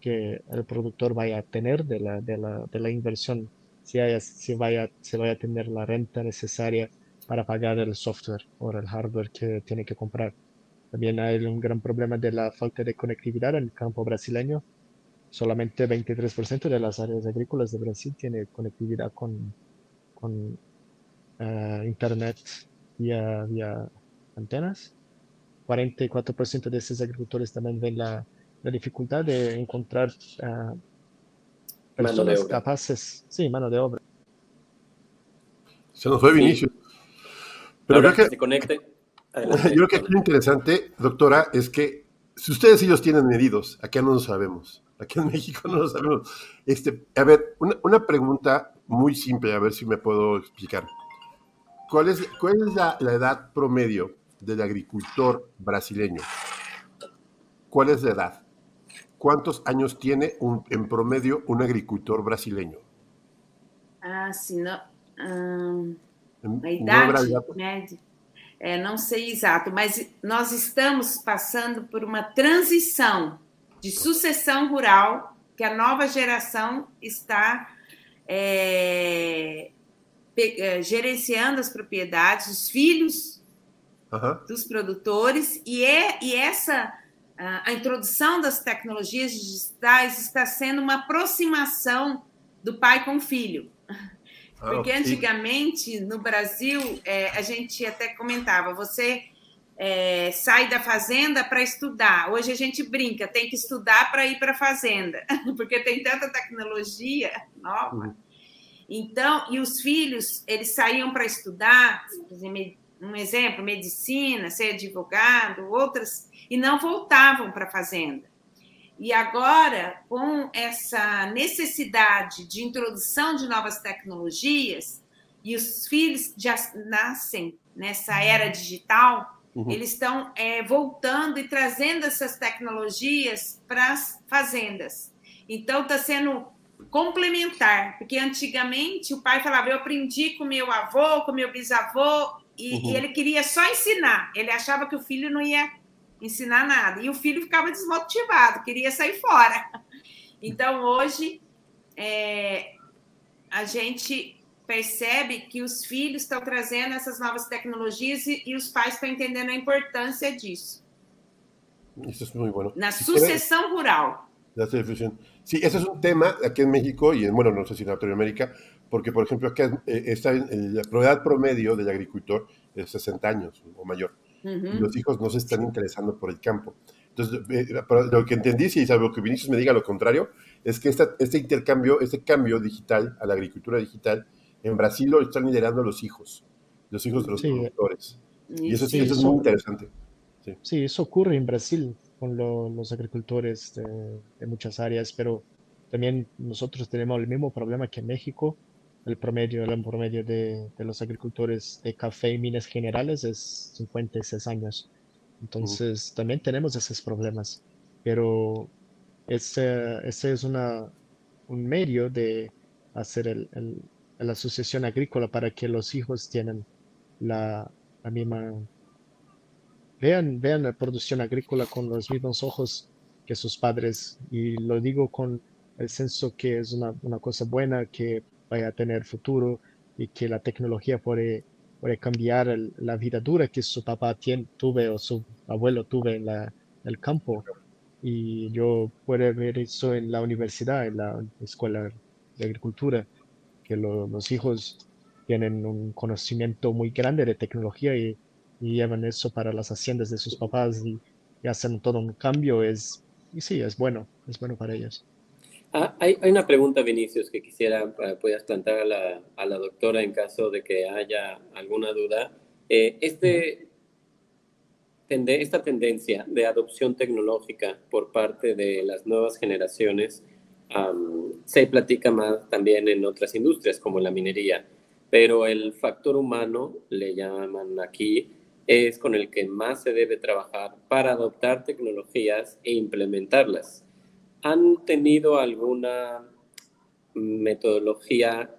que el productor vaya a tener de la, de la, de la inversión, si, haya, si, vaya, si vaya a tener la renta necesaria para pagar el software o el hardware que tiene que comprar. También hay un gran problema de la falta de conectividad en el campo brasileño. Solamente 23% de las áreas agrícolas de Brasil tiene conectividad con, con uh, internet vía, vía antenas. 44% de esos agricultores también ven la, la dificultad de encontrar uh, personas capaces, sí, mano de obra. Se nos fue Vinicio. Pero creo que, se conecte. Adelante. Yo creo que aquí lo interesante, doctora, es que si ustedes y ellos tienen medidos, acá no lo sabemos. Aquí en México no lo sabemos. Este, a ver, una, una pregunta muy simple, a ver si me puedo explicar. ¿Cuál es, cuál es la, la edad promedio del agricultor brasileño? ¿Cuál es la edad? ¿Cuántos años tiene un, en promedio un agricultor brasileño? Ah, sim, não, hum, a idade média, é, não sei exato, mas nós estamos passando por uma transição de sucessão rural que a nova geração está é, é, gerenciando as propriedades, os filhos uhum. dos produtores, e, é, e essa a introdução das tecnologias digitais está sendo uma aproximação do pai com o filho. Ah, Porque antigamente, no Brasil, é, a gente até comentava, você é, sai da fazenda para estudar. Hoje a gente brinca, tem que estudar para ir para a fazenda, porque tem tanta tecnologia nova. Uhum. Então, e os filhos, eles saíam para estudar, um exemplo, medicina, ser advogado, outras e não voltavam para a fazenda. E agora, com essa necessidade de introdução de novas tecnologias, e os filhos já nascem nessa era digital, uhum. eles estão é, voltando e trazendo essas tecnologias para as fazendas. Então, está sendo complementar, porque antigamente o pai falava: Eu aprendi com meu avô, com meu bisavô, e, uhum. e ele queria só ensinar, ele achava que o filho não ia ensinar nada. E o filho ficava desmotivado, queria sair fora. Então, hoje, é, a gente percebe que os filhos estão trazendo essas novas tecnologias e, e os pais estão entendendo a importância disso. Isso é muito bom. Na sucessão rural. Sí, ese es un tema aquí en México y, en, bueno, no sé si en Latinoamérica, porque, por ejemplo, acá eh, está en, la edad promedio del agricultor es 60 años o mayor y los hijos no se están interesando por el campo. Entonces, eh, lo que entendí, si salvo que Vinicius me diga lo contrario, es que esta, este intercambio, este cambio digital a la agricultura digital, en Brasil lo están liderando los hijos, los hijos de los productores. Y eso, sí, eso, es muy interesante. Sí. sí. eso ocurre en Brasil con lo, los agricultores de, de, muchas áreas, pero también nosotros tenemos el mismo problema que en México el promedio, el promedio de, de, los agricultores de café y minas generales es 56 años. Entonces, también tenemos esos problemas, pero ese, ese es una, un medio de hacer el, el, la asociación agrícola para que los hijos tengan la, la misma... Vean, vean la producción agrícola con los mismos ojos que sus padres, y lo digo con el senso que es una, una cosa buena, que vaya a tener futuro y que la tecnología puede, puede cambiar la vida dura que su papá tiene, tuve o su abuelo tuve en la, el campo. Y yo puedo ver eso en la universidad, en la escuela de agricultura, que los hijos tienen un conocimiento muy grande de tecnología y, llevan eso para las haciendas de sus papás y, hacen todo un cambio. Es, y sí, es bueno, es bueno para ellos. Ah, hay, hay, una pregunta, Vinicius, que quisiera uh, puedas plantear a la, a la, doctora en caso de que haya alguna duda. Eh, este, tende, esta tendencia de adopción tecnológica por parte de las nuevas generaciones se platica más también en otras industrias como la minería, pero el factor humano, le llaman aquí, es con el que más se debe trabajar para adoptar tecnologías e implementarlas. ¿Han tenido alguna metodología,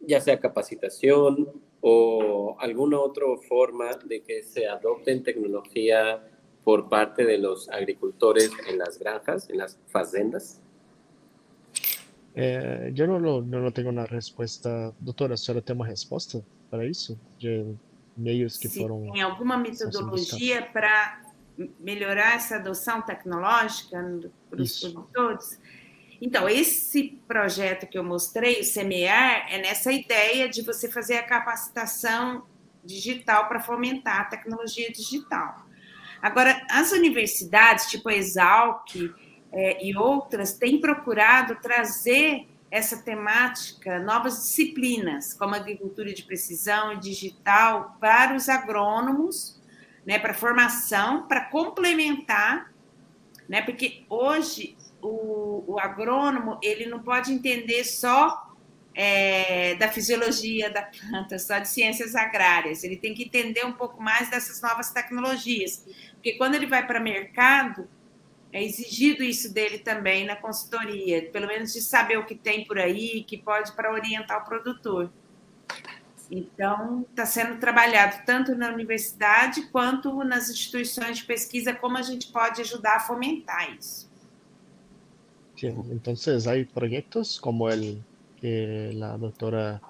ya sea capacitación o alguna otra forma de que se adopten tecnología por parte de los agricultores en las granjas, en las fazendas? Eh, yo no, lo, no, tengo una respuesta, doutora, a senhora tem uma resposta para isso? De meios que Sim, foram. Tem alguma metodologia para melhorar essa adoção tecnológica para os produtores? Então, esse projeto que eu mostrei, o Semear, é nessa ideia de você fazer a capacitação digital para fomentar a tecnologia digital. Agora, as universidades, tipo a Exalc, é, e outras têm procurado trazer essa temática, novas disciplinas, como agricultura de precisão e digital, para os agrônomos, né, para formação, para complementar, né, porque hoje o, o agrônomo ele não pode entender só é, da fisiologia da planta, só de ciências agrárias, ele tem que entender um pouco mais dessas novas tecnologias, porque quando ele vai para mercado, é exigido isso dele também na consultoria, pelo menos de saber o que tem por aí, que pode para orientar o produtor. Então, está sendo trabalhado tanto na universidade quanto nas instituições de pesquisa, como a gente pode ajudar a fomentar isso. Sim, então, há projetos como o que a doutora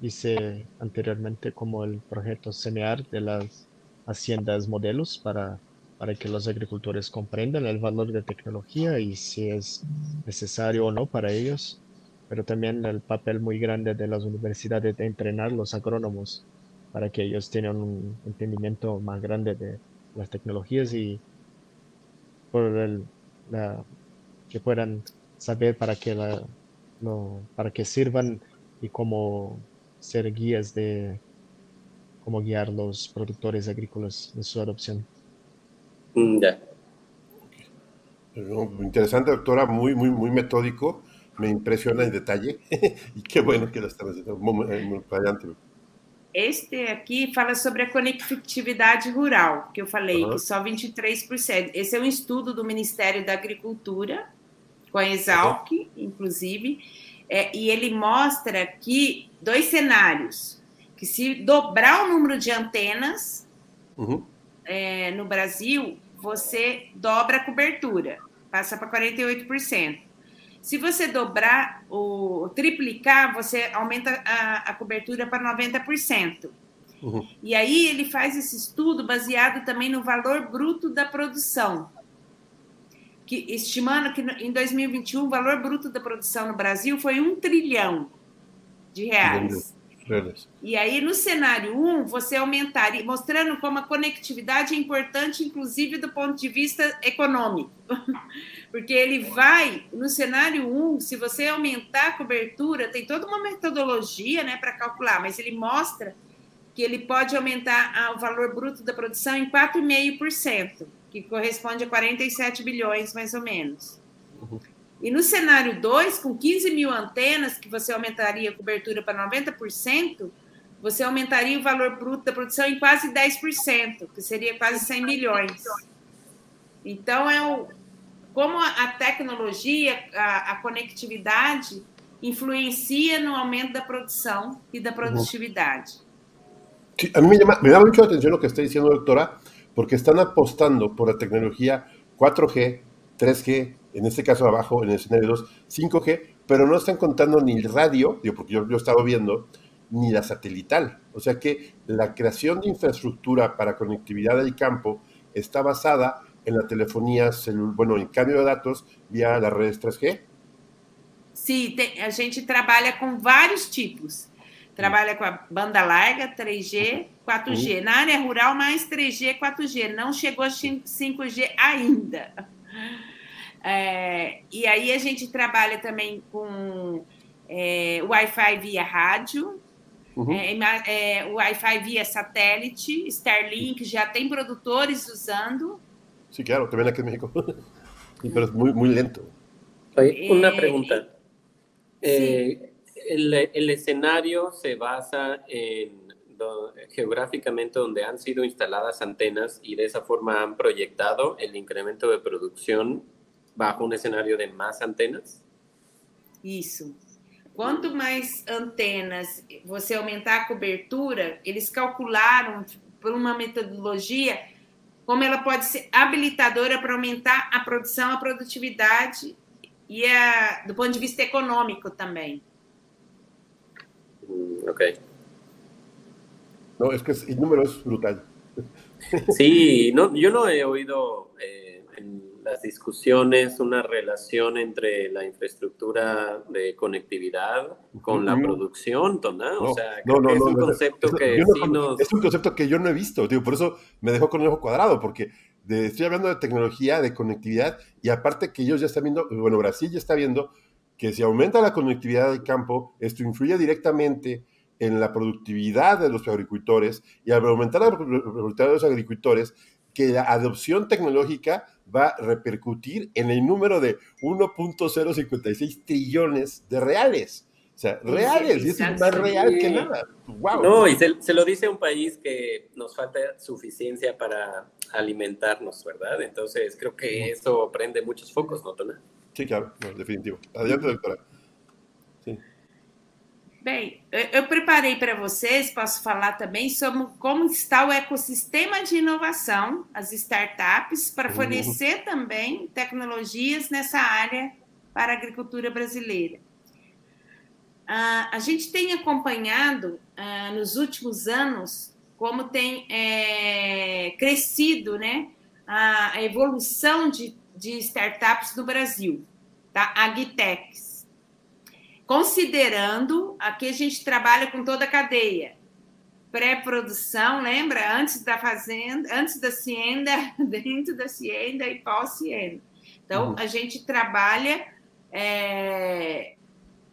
disse anteriormente, como o projeto SEMEAR de las haciendas modelos para para que los agricultores comprendan el valor de tecnología y si es necesario o no para ellos, pero también el papel muy grande de las universidades de entrenar los agrónomos para que ellos tengan un entendimiento más grande de las tecnologías y por la, que puedan saber para qué, la, para qué sirvan y cómo ser guías de cómo guiar los productores agrícolas en su adopción. Mm, ya. Interesante, doctora, muy, muy, muy metódico. Me impresiona en detalle. e que bueno que ela está fazendo. Muito radiante. Este aqui fala sobre a conectividade rural, que eu falei, uhum. que só 23%. Esse é um estudo do Ministério da Agricultura, com a Exalc, uhum. inclusive, é, e ele mostra aqui dois cenários: que se dobrar o número de antenas uhum. é, no Brasil, você dobra a cobertura, passa para 48%. Se você dobrar ou triplicar, você aumenta a, a cobertura para 90%. Uhum. E aí ele faz esse estudo baseado também no valor bruto da produção, que estimando que em 2021 o valor bruto da produção no Brasil foi um trilhão de reais. E aí, no cenário 1, um, você aumentaria, mostrando como a conectividade é importante, inclusive do ponto de vista econômico. Porque ele vai, no cenário 1, um, se você aumentar a cobertura, tem toda uma metodologia né, para calcular, mas ele mostra que ele pode aumentar o valor bruto da produção em 4,5%, que corresponde a 47 bilhões, mais ou menos. Uhum. E no cenário 2, com 15 mil antenas, que você aumentaria a cobertura para 90%, você aumentaria o valor bruto da produção em quase 10%, que seria quase 100 milhões. Então, é o, como a tecnologia, a, a conectividade, influencia no aumento da produção e da produtividade. Sí, a mí me llama, me llama mucho la atención lo que está diciendo, doctora, porque están apostando por la tecnología 4G, 3G, en este caso abajo, en el escenario 2, 5G, pero no están contando ni el radio, digo, porque yo, yo he estado viendo, ni la satelital. O sea que la creación de infraestructura para conectividad del campo está basada en la telefonía celular, bueno, en cambio de datos vía las redes 3G. Sim, tem, a gente trabalha com vários tipos. Trabalha com a banda larga, 3G, 4G. Uhum. Na área rural, mais 3G, 4G. Não chegou a 5G ainda. É, e aí a gente trabalha também com é, Wi-Fi via rádio, uhum. é, é Wi-Fi via satélite, Starlink, já tem produtores usando. Sí, claro, también aquí en México. Pero es muy, muy lento. Oye, una eh, pregunta. Eh, el, el, escenario se basa en geográficamente donde han sido instaladas antenas y de esa forma han proyectado el incremento de producción bajo un escenario de más antenas? Isso. Quanto mais antenas você aumentar a cobertura, eles calcularam por uma metodologia como ela pode ser habilitadora para aumentar a produção, a produtividade e a, do ponto de vista econômico também. Mm, ok. No, es que el número es brutal. Sí, no, yo no he oído eh, las discusiones una relación entre la infraestructura de conectividad con la producción, ¿no? O sea, no, no, es un concepto que sí nos... Es un concepto que yo no he visto, digo, por eso me dejó con el ojo cuadrado, porque de, estoy hablando de tecnología, de conectividad, y aparte que ellos ya están viendo, bueno, Brasil ya está viendo que si aumenta la conectividad del campo, esto influye directamente en la productividad de los agricultores y al aumentar la productividad de los agricultores, que la adopción tecnológica va a repercutir en el número de 1.056 trillones de reales. O sea, reales, y eso es más real que nada. Wow. No, y se, se, lo dice a un país que nos falta suficiencia para alimentarnos, ¿verdad? Entonces creo que eso prende muchos focos, ¿no, Tona? Sí, claro, no, definitivo. Adelante, doctora. Bem, eu preparei para vocês, posso falar também sobre como está o ecossistema de inovação, as startups, para uhum. fornecer uhum. também tecnologias nessa área para a agricultura brasileira. Ah, a gente tem acompanhado ah, nos últimos anos como tem é, crescido né, a, a evolução de, de startups no Brasil, tá? Agtechs considerando aqui a gente trabalha com toda a cadeia. Pré-produção, lembra? Antes da fazenda, antes da cienda, dentro da cienda e pós-cienda. Então, uhum. a gente trabalha é,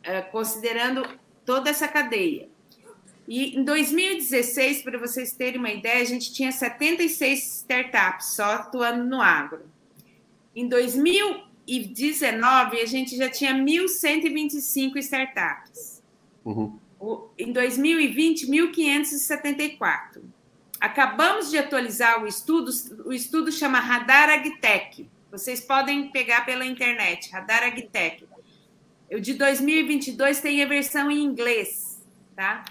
é, considerando toda essa cadeia. E em 2016, para vocês terem uma ideia, a gente tinha 76 startups só atuando no agro. Em 2000 2019, a gente já tinha 1.125 startups. Uhum. Em 2020, 1.574. Acabamos de atualizar o estudo, o estudo chama Radar Agtech. Vocês podem pegar pela internet, Radar Agtech. O de 2022 tem a versão em inglês, tá?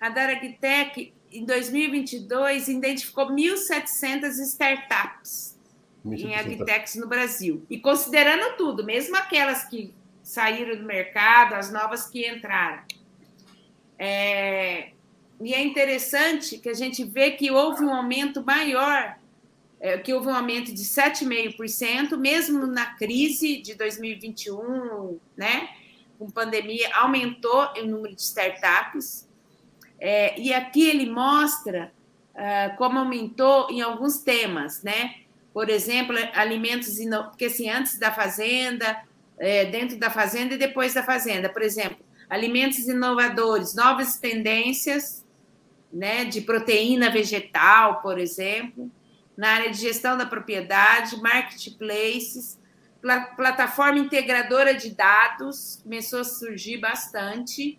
Radar Agtech, em 2022, identificou 1.700 startups em agtechs no Brasil. E considerando tudo, mesmo aquelas que saíram do mercado, as novas que entraram. É, e é interessante que a gente vê que houve um aumento maior, é, que houve um aumento de 7,5%, mesmo na crise de 2021, né? Com pandemia, aumentou o número de startups. É, e aqui ele mostra uh, como aumentou em alguns temas, né? Por exemplo, alimentos, ino... porque assim, antes da fazenda, é, dentro da fazenda e depois da fazenda, por exemplo, alimentos inovadores, novas tendências, né, de proteína vegetal, por exemplo, na área de gestão da propriedade, marketplaces, pla plataforma integradora de dados, começou a surgir bastante,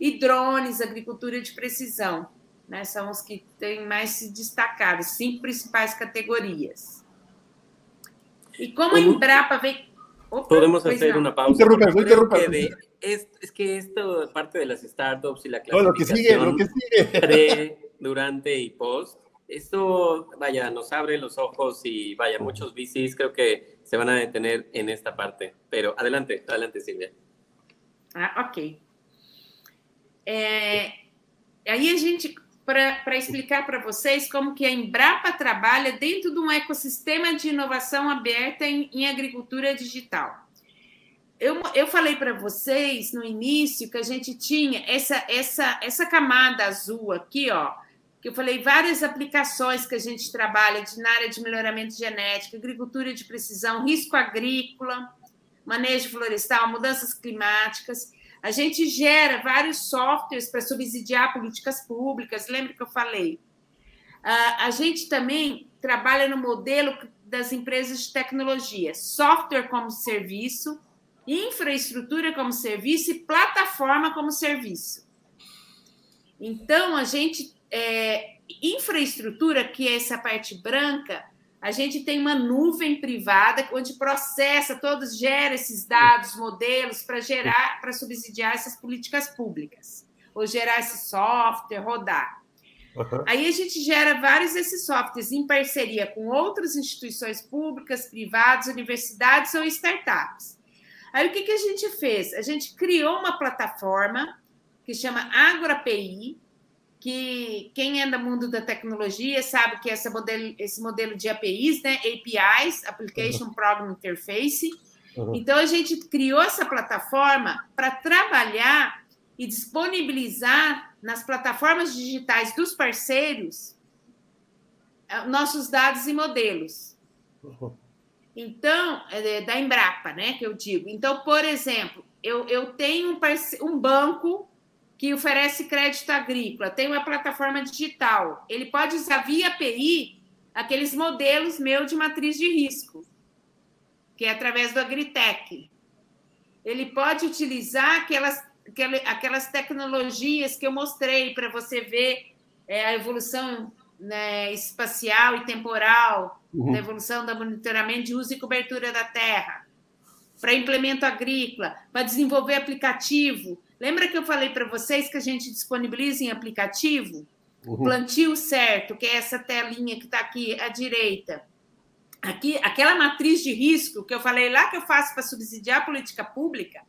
e drones, agricultura de precisão, né, são os que têm mais se destacado, cinco principais categorias. Y cómo Embrapa ve... Podemos hacer una pausa. Interrumpa, es, es, que esto, parte de las startups y la clasificación... lo que sigue, lo que sigue. Pre, durante y post, esto, vaya, nos abre los ojos y vaya, muchos VCs creo que se van a detener en esta parte. Pero adelante, adelante, Silvia. Ah, ok. É, aí a gente, para explicar para vocês como que a Embrapa trabalha dentro de um ecossistema de inovação aberta em, em agricultura digital. Eu, eu falei para vocês no início que a gente tinha essa, essa, essa camada azul aqui, ó, que eu falei várias aplicações que a gente trabalha de, na área de melhoramento genético, agricultura de precisão, risco agrícola, manejo florestal, mudanças climáticas. A gente gera vários softwares para subsidiar políticas públicas. Lembra que eu falei? Uh, a gente também trabalha no modelo das empresas de tecnologia, software como serviço, infraestrutura como serviço e plataforma como serviço. Então, a gente é, infraestrutura, que é essa parte branca, a gente tem uma nuvem privada onde processa todos, gera esses dados, modelos para gerar, para subsidiar essas políticas públicas, ou gerar esse software, rodar. Uhum. Aí a gente gera vários desses softwares em parceria com outras instituições públicas, privadas, universidades ou startups. Aí o que, que a gente fez? A gente criou uma plataforma que chama AgroAPI, que quem é do mundo da tecnologia sabe que esse modelo, esse modelo de APIs, né, APIs, Application uhum. Program Interface. Uhum. Então a gente criou essa plataforma para trabalhar e disponibilizar nas plataformas digitais dos parceiros eh, nossos dados e modelos. Uhum. Então, é, da Embrapa, né, que eu digo. Então, por exemplo, eu, eu tenho um, um banco que oferece crédito agrícola, tem uma plataforma digital, ele pode usar via API aqueles modelos meu de matriz de risco, que é através do Agritech. Ele pode utilizar aquelas, aquelas tecnologias que eu mostrei para você ver é, a evolução né, espacial e temporal, uhum. da evolução do monitoramento de uso e cobertura da terra, para implemento agrícola, para desenvolver aplicativo, Lembra que eu falei para vocês que a gente disponibiliza em aplicativo? Uhum. Plantio certo, que é essa telinha que está aqui à direita. Aqui, aquela matriz de risco que eu falei lá que eu faço para subsidiar a política pública,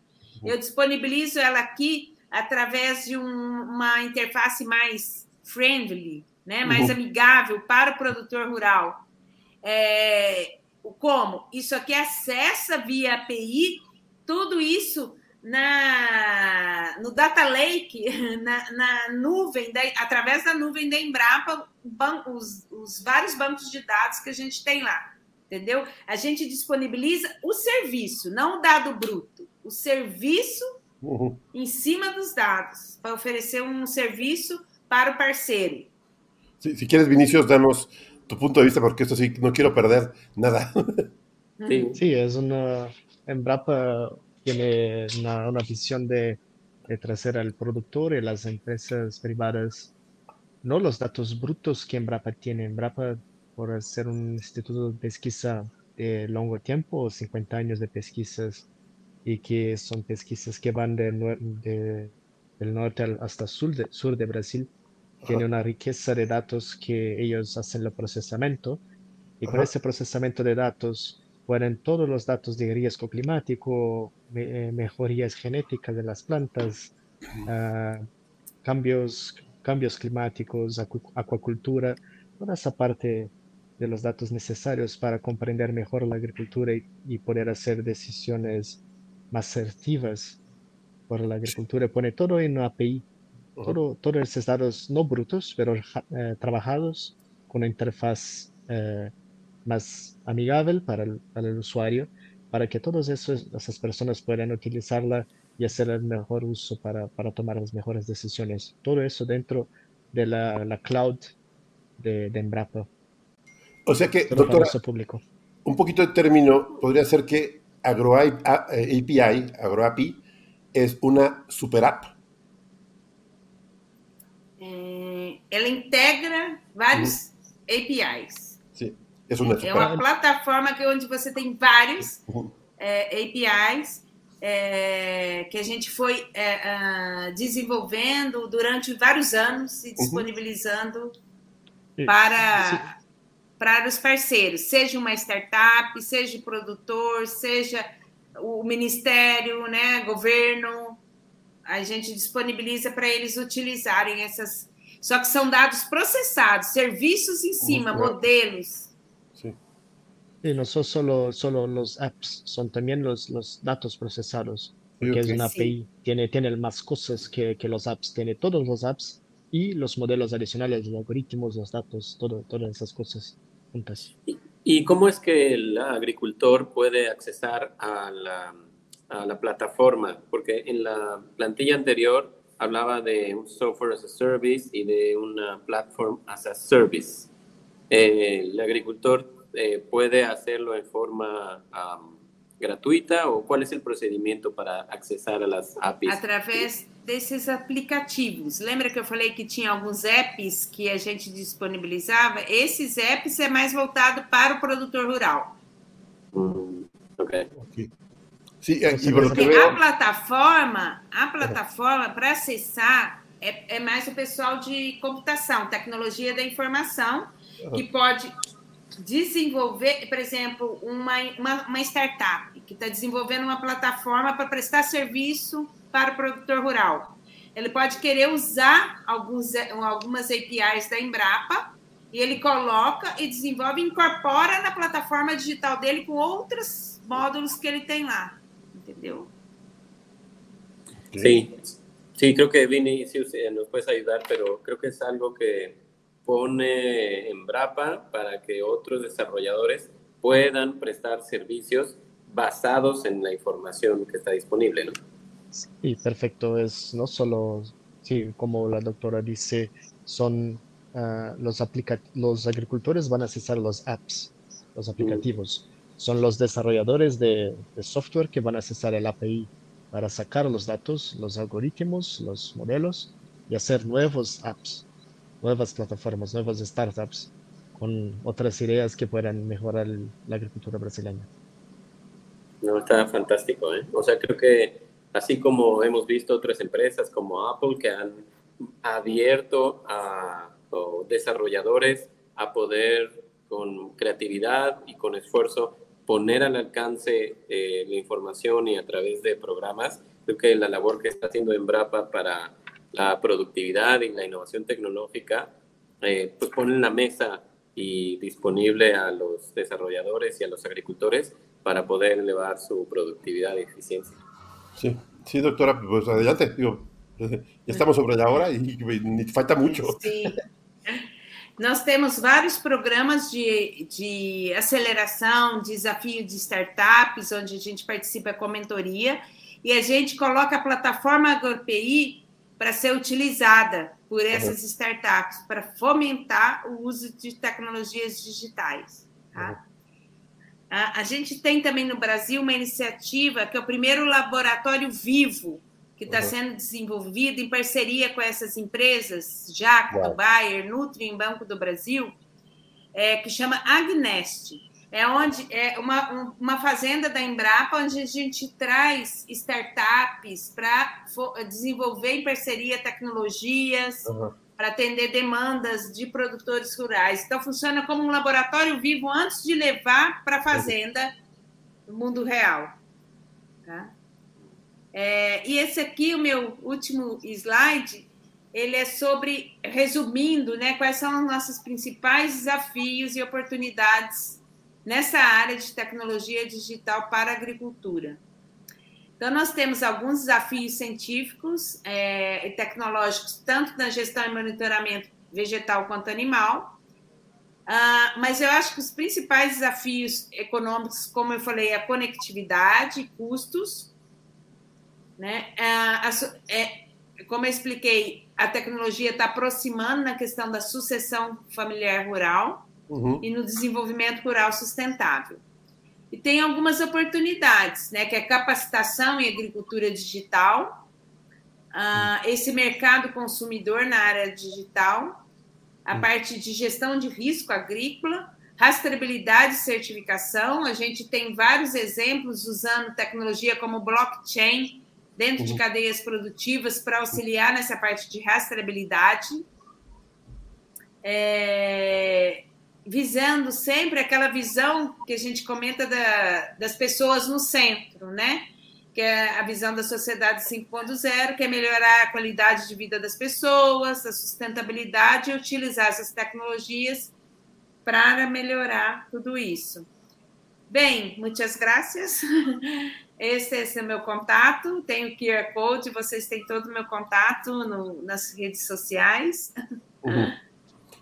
uhum. eu disponibilizo ela aqui através de um, uma interface mais friendly, né, mais uhum. amigável para o produtor rural. É, como? Isso aqui acessa via API tudo isso na, no Data Lake, na, na nuvem, da, através da nuvem da Embrapa, os, os vários bancos de dados que a gente tem lá, entendeu? A gente disponibiliza o serviço, não o dado bruto, o serviço uhum. em cima dos dados, para oferecer um serviço para o parceiro. Si, si quieres, Vinicius, danos tu punto de vista, porque esto sí, no quiero perder nada. Sí, sí es una Embrapa tiene una, una visión de, de, traer al productor y las empresas privadas, no los datos brutos que Embrapa tiene. Embrapa, por ser un instituto de pesquisa de largo tiempo, 50 años de pesquisas, y que son pesquisas que van de, de, del norte hasta sur de, sur de Brasil, tiene una riqueza de datos que ellos hacen el procesamiento, y con ese procesamiento de datos, pueden todos los datos de riesgo climático, me, eh, mejorías genéticas de las plantas, uh, cambios, cambios climáticos, acu acuacultura, toda esa parte de los datos necesarios para comprender mejor la agricultura y, y poder hacer decisiones más asertivas por la agricultura. Pone todo en una API, todo, todos esos datos no brutos, pero eh, trabajados con una interfaz eh, más amigable para el, para el usuario, para que todas esas personas puedan utilizarla y hacer el mejor uso para, para tomar las mejores decisiones. Todo eso dentro de la, la cloud de, de, Embrapa. O sea que, doctora, público. un poquito de término podría ser que Agro API, AgroAPI, es una super app. Eh, ela integra vários APIs. É uma, é uma plataforma que, onde você tem vários uhum. é, APIs é, que a gente foi é, uh, desenvolvendo durante vários anos e uhum. disponibilizando uhum. para, para os parceiros, seja uma startup, seja o produtor, seja o ministério, né, governo, a gente disponibiliza para eles utilizarem essas. Só que são dados processados, serviços em cima, uhum. modelos. Sí. Y no son solo, solo los apps, son también los, los datos procesados. Porque es una API, tiene, tiene más cosas que, que los apps, tiene todos los apps y los modelos adicionales, los algoritmos, los datos, todo, todas esas cosas juntas. ¿Y, ¿Y cómo es que el agricultor puede accesar a la, a la plataforma? Porque en la plantilla anterior hablaba de un software as a service y de una platform as a service. Eh, ¿El agricultor eh, puede hacerlo en forma um, gratuita ou qual é o procedimento para acessar as APIs? Através desses aplicativos. Lembra que eu falei que tinha alguns apps que a gente disponibilizava? Esses apps é mais voltado para o produtor rural. Hum, ok. okay. Sim, é, Porque a plataforma, a plataforma para acessar é, é, mais o pessoal de computação, tecnologia da informação, que pode desenvolver, por exemplo, uma, uma, uma startup que está desenvolvendo uma plataforma para prestar serviço para o produtor rural. Ele pode querer usar alguns, algumas APIs da Embrapa e ele coloca e desenvolve, incorpora na plataforma digital dele com outros módulos que ele tem lá, entendeu? Sim, sim, creo que Vini sí, nos puedes ayudar, pero creo que es algo que pone Embrapa para que otros desarrolladores puedan prestar servicios basados en la información que está disponible, ¿no? Sí, perfecto. Es no solo, sí, como la doctora dice, son uh, los, los agricultores van a accesar los apps, los aplicativos. Son los desarrolladores de, de, software que van a accesar el API para sacar los datos, los algoritmos, los modelos y hacer nuevos apps nuevas plataformas, nuevas startups con otras ideas que puedan mejorar la agricultura brasileña. No, está fantástico, ¿eh? O sea, creo que así como hemos visto otras empresas como Apple que han abierto a desarrolladores a poder con creatividad y con esfuerzo poner al alcance eh, la información y a través de programas, creo que la labor que está haciendo Embrapa para la productividad y la innovación tecnológica, eh, pues ponen la mesa y disponible a los desarrolladores y a los agricultores para poder elevar su productividad y eficiencia. Sí, sí, doctora, pues adelante, digo, ya estamos sobre la hora y, y falta mucho. Sí. Nós temos vários programas de, de aceleração, desafio de startups, onde a gente participa com mentoria, e a gente coloca a plataforma AgroPI para ser utilizada por essas uhum. startups para fomentar o uso de tecnologias digitais. Tá? Uhum. A, a, gente tem também no Brasil uma iniciativa que é o primeiro laboratório vivo que está uhum. sendo desenvolvido em parceria com essas empresas, Jacto, Bayer, Nutri, Banco do Brasil, é, que chama Agnest é onde é uma, uma fazenda da Embrapa onde a gente traz startups para desenvolver em parceria tecnologias uhum. para atender demandas de produtores rurais. Então funciona como um laboratório vivo antes de levar para a fazenda no mundo real. Tá? É, e esse aqui, o meu último slide, ele é sobre, resumindo, né, quais são os nossos principais desafios e oportunidades nessa área de tecnologia digital para a agricultura. Então, nós temos alguns desafios científicos é, e tecnológicos, tanto na gestão e monitoramento vegetal quanto animal, uh, mas eu acho que os principais desafios econômicos, como eu falei, é a conectividade custos. Né? Uh, a, é, como eu expliquei, a tecnologia está aproximando na questão da sucessão familiar rural uhum. e no desenvolvimento rural sustentável. E tem algumas oportunidades, né, que é capacitação em agricultura digital, uh, esse mercado consumidor na área digital, a uhum. parte de gestão de risco agrícola, rastreabilidade e certificação. A gente tem vários exemplos usando tecnologia como blockchain dentro uhum. de cadeias produtivas para auxiliar nessa parte de rastreabilidade é, visando sempre aquela visão que a gente comenta da, das pessoas no centro, né? Que é a visão da sociedade 5.0, que é melhorar a qualidade de vida das pessoas, a sustentabilidade e utilizar essas tecnologias para melhorar tudo isso. Bem, muitas graças. Esse, esse é o meu contato. Tenho o QR Code, vocês têm todo o meu contato no, nas redes sociais. Uhum.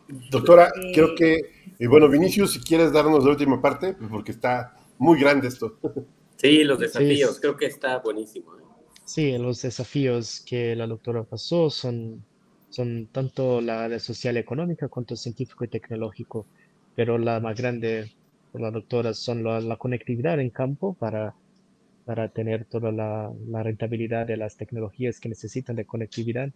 Doctora, eh, creo que, y bueno, Vinicius, si quieres darnos la última parte, pues porque está muy grande esto. Sí, los desafíos, sí. creo que está buenísimo. ¿eh? Sí, los desafíos que la doctora pasó son, son tanto la área social y económica cuanto científico y tecnológico, pero la más grande por la doctora son la, la conectividad en campo para, para tener toda la, la rentabilidad de las tecnologías que necesitan de conectividad,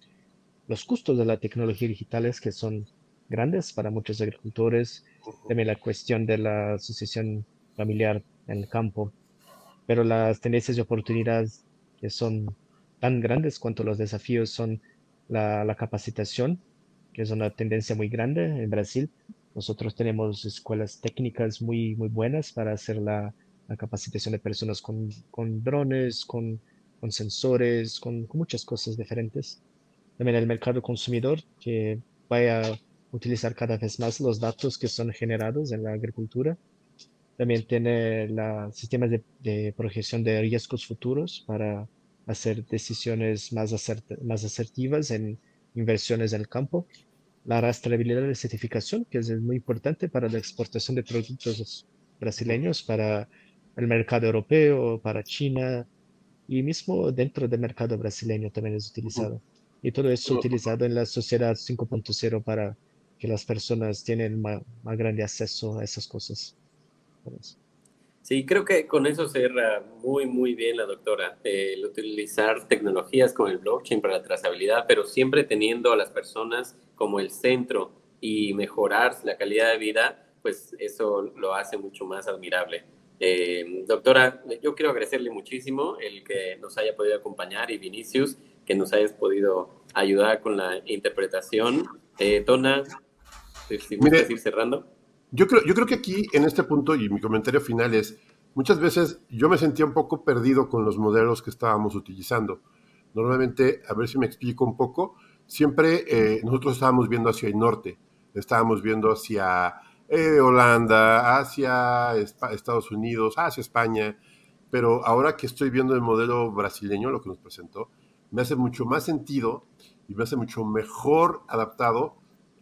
los costos de las tecnologías digitales que son grandes para muchos agricultores, también la cuestión de la asociación familiar en el campo, pero las tendencias y oportunidades que son tan grandes cuanto los desafíos son la, la capacitación, que es una tendencia muy grande en Brasil. Nosotros tenemos escuelas técnicas muy, muy buenas para hacer la, la capacitación de personas con, con drones, con, con sensores, con, con, muchas cosas diferentes. También el mercado consumidor, que vaya utilizar cada vez más los datos que son generados en la agricultura. También tiene la, sistemas de, de proyección de riesgos futuros para hacer decisiones más, acert más asertivas en inversiones en el campo. La rastreabilidad de certificación, que es muy importante para la exportación de productos brasileños para el mercado europeo, para China y mismo dentro del mercado brasileño también es utilizado. Y todo eso utilizado en la sociedad 5.0 para que las personas tienen más, más grande acceso a esas cosas. Sí, creo que con eso cierra muy, muy bien la doctora. El utilizar tecnologías como el blockchain para la trazabilidad, pero siempre teniendo a las personas como el centro y mejorar la calidad de vida, pues eso lo hace mucho más admirable. Eh, doctora, yo quiero agradecerle muchísimo el que nos haya podido acompañar y Vinicius, que nos hayas podido ayudar con la interpretación. Eh, Tona, si Mire, ir cerrando. Yo creo, yo creo que aquí, en este punto, y mi comentario final es, muchas veces yo me sentía un poco perdido con los modelos que estábamos utilizando. Normalmente, a ver si me explico un poco, siempre eh, nosotros estábamos viendo hacia el norte, estábamos viendo hacia eh, Holanda, hacia Estados Unidos, hacia España, pero ahora que estoy viendo el modelo brasileño, lo que nos presentó, me hace mucho más sentido y me hace mucho mejor adaptado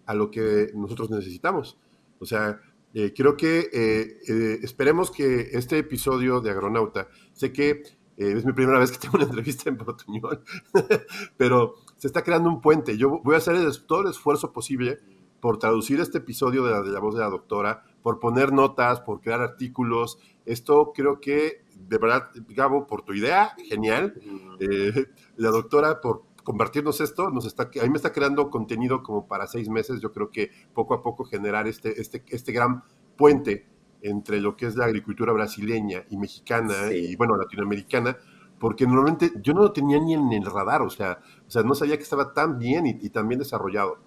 a lo que nosotros necesitamos. O sea, eh, creo que eh, eh, esperemos que este episodio de Agronauta, sé que es mi primera vez que tengo una entrevista en Portuñol, pero se está creando un puente. Yo voy a hacer todo el esfuerzo posible por traducir este episodio de la, de la voz de la doctora, por poner notas, por crear artículos. Esto creo que, de verdad, Gabo, por tu idea, genial. la doctora, por compartirnos esto, nos está, a mí me está creando contenido como para seis meses. Yo creo que poco a poco generar este, este, este gran puente entre lo que es la agricultura brasileña y mexicana y, bueno, latinoamericana, porque normalmente yo no lo tenía ni en el radar, o sea, o sea no sabía que estaba tan bien y, y tan bien desarrollado.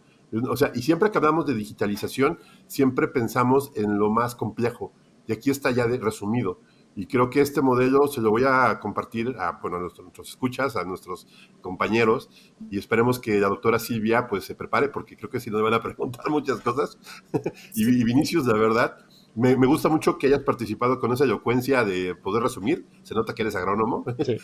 O sea, y siempre que hablamos de digitalización, siempre pensamos en lo más complejo, y aquí está ya de, resumido. Y creo que este modelo se lo voy a compartir a, bueno, a nuestros, escuchas, a nuestros compañeros, y esperemos que la doctora Silvia pues se prepare, porque creo que si no me van a preguntar muchas cosas. y, y, Vinicius, la verdad, me, me, gusta mucho que hayas participado con esa elocuencia de poder resumir. Se nota que eres agrónomo. Sí.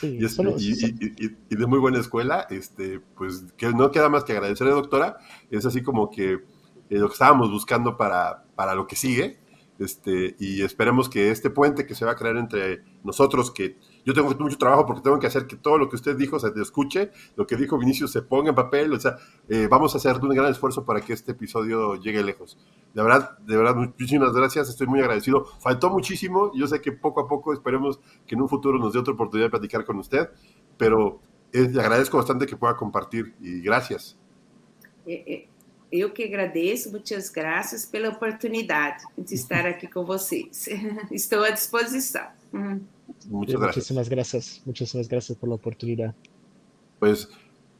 Sí, y, es, y, y, y, de muy buena escuela, este, pues que no queda más que agradecerle, doctora. Es así como que eh, lo que estábamos buscando para, para lo que sigue este, y esperemos que este puente que se va a crear entre nosotros, que yo tengo mucho trabajo porque tengo que hacer que todo lo que usted dijo se escuche, lo que dijo Vinicius se ponga en papel, o sea, eh, vamos a hacer un gran esfuerzo para que este episodio llegue lejos. De verdad, de verdad, muchísimas gracias, estoy muy agradecido. Faltó muchísimo, yo sé que poco a poco esperemos que en un futuro nos dé otra oportunidad de platicar con usted, pero eh, le agradezco bastante que pueda compartir y gracias. Eh Eu que agradeço, muitas graças pela oportunidade de estar aqui com vocês. Estou à disposição. Muchas gracias. Muchísimas gracias, muchísimas gracias por la oportunidad. Pues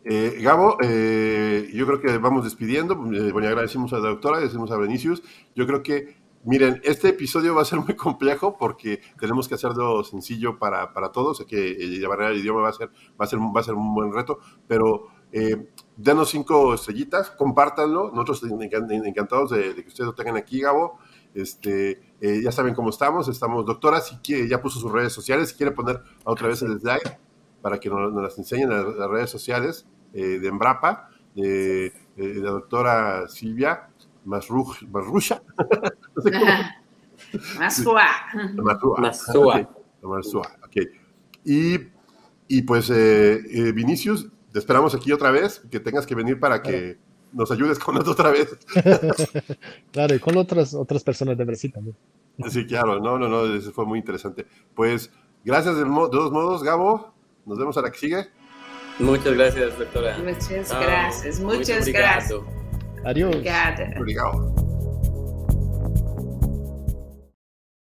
Eh, Gabo, eh, yo creo que vamos despidiendo. Eh, bueno, agradecemos a la doctora, agradecemos a Benicius. Yo creo que, miren, este episodio va a ser muy complejo porque tenemos que hacerlo sencillo para, para todos. Que llevar el idioma va a ser, va a ser, va a ser un buen reto, pero eh, denos cinco estrellitas, compártanlo. Nosotros encantados de, que ustedes lo tengan aquí, Gabo. Este, ya saben cómo estamos. Estamos, doctora, si quiere, ya puso sus redes sociales. Si quiere poner otra vez el slide para que nos, las enseñen en las, redes sociales eh, de Embrapa, de, de, la doctora Silvia Masruja. no sé. Masrua. Masrua. Ok. Y, y pues, eh, eh, Vinicius, te esperamos aquí otra vez, que tengas que venir para que nos ayudes con esto otra vez. claro, y con otras, otras personas de Brasil también. Sí, claro, no, no, no, eso fue muy interesante. Pues, gracias de, de todos modos, Gabo. Nos vemos a la que sigue. Muchas gracias, doctora. Muchas gracias, muchas gracias. Adiós. Obrigada. Obrigado.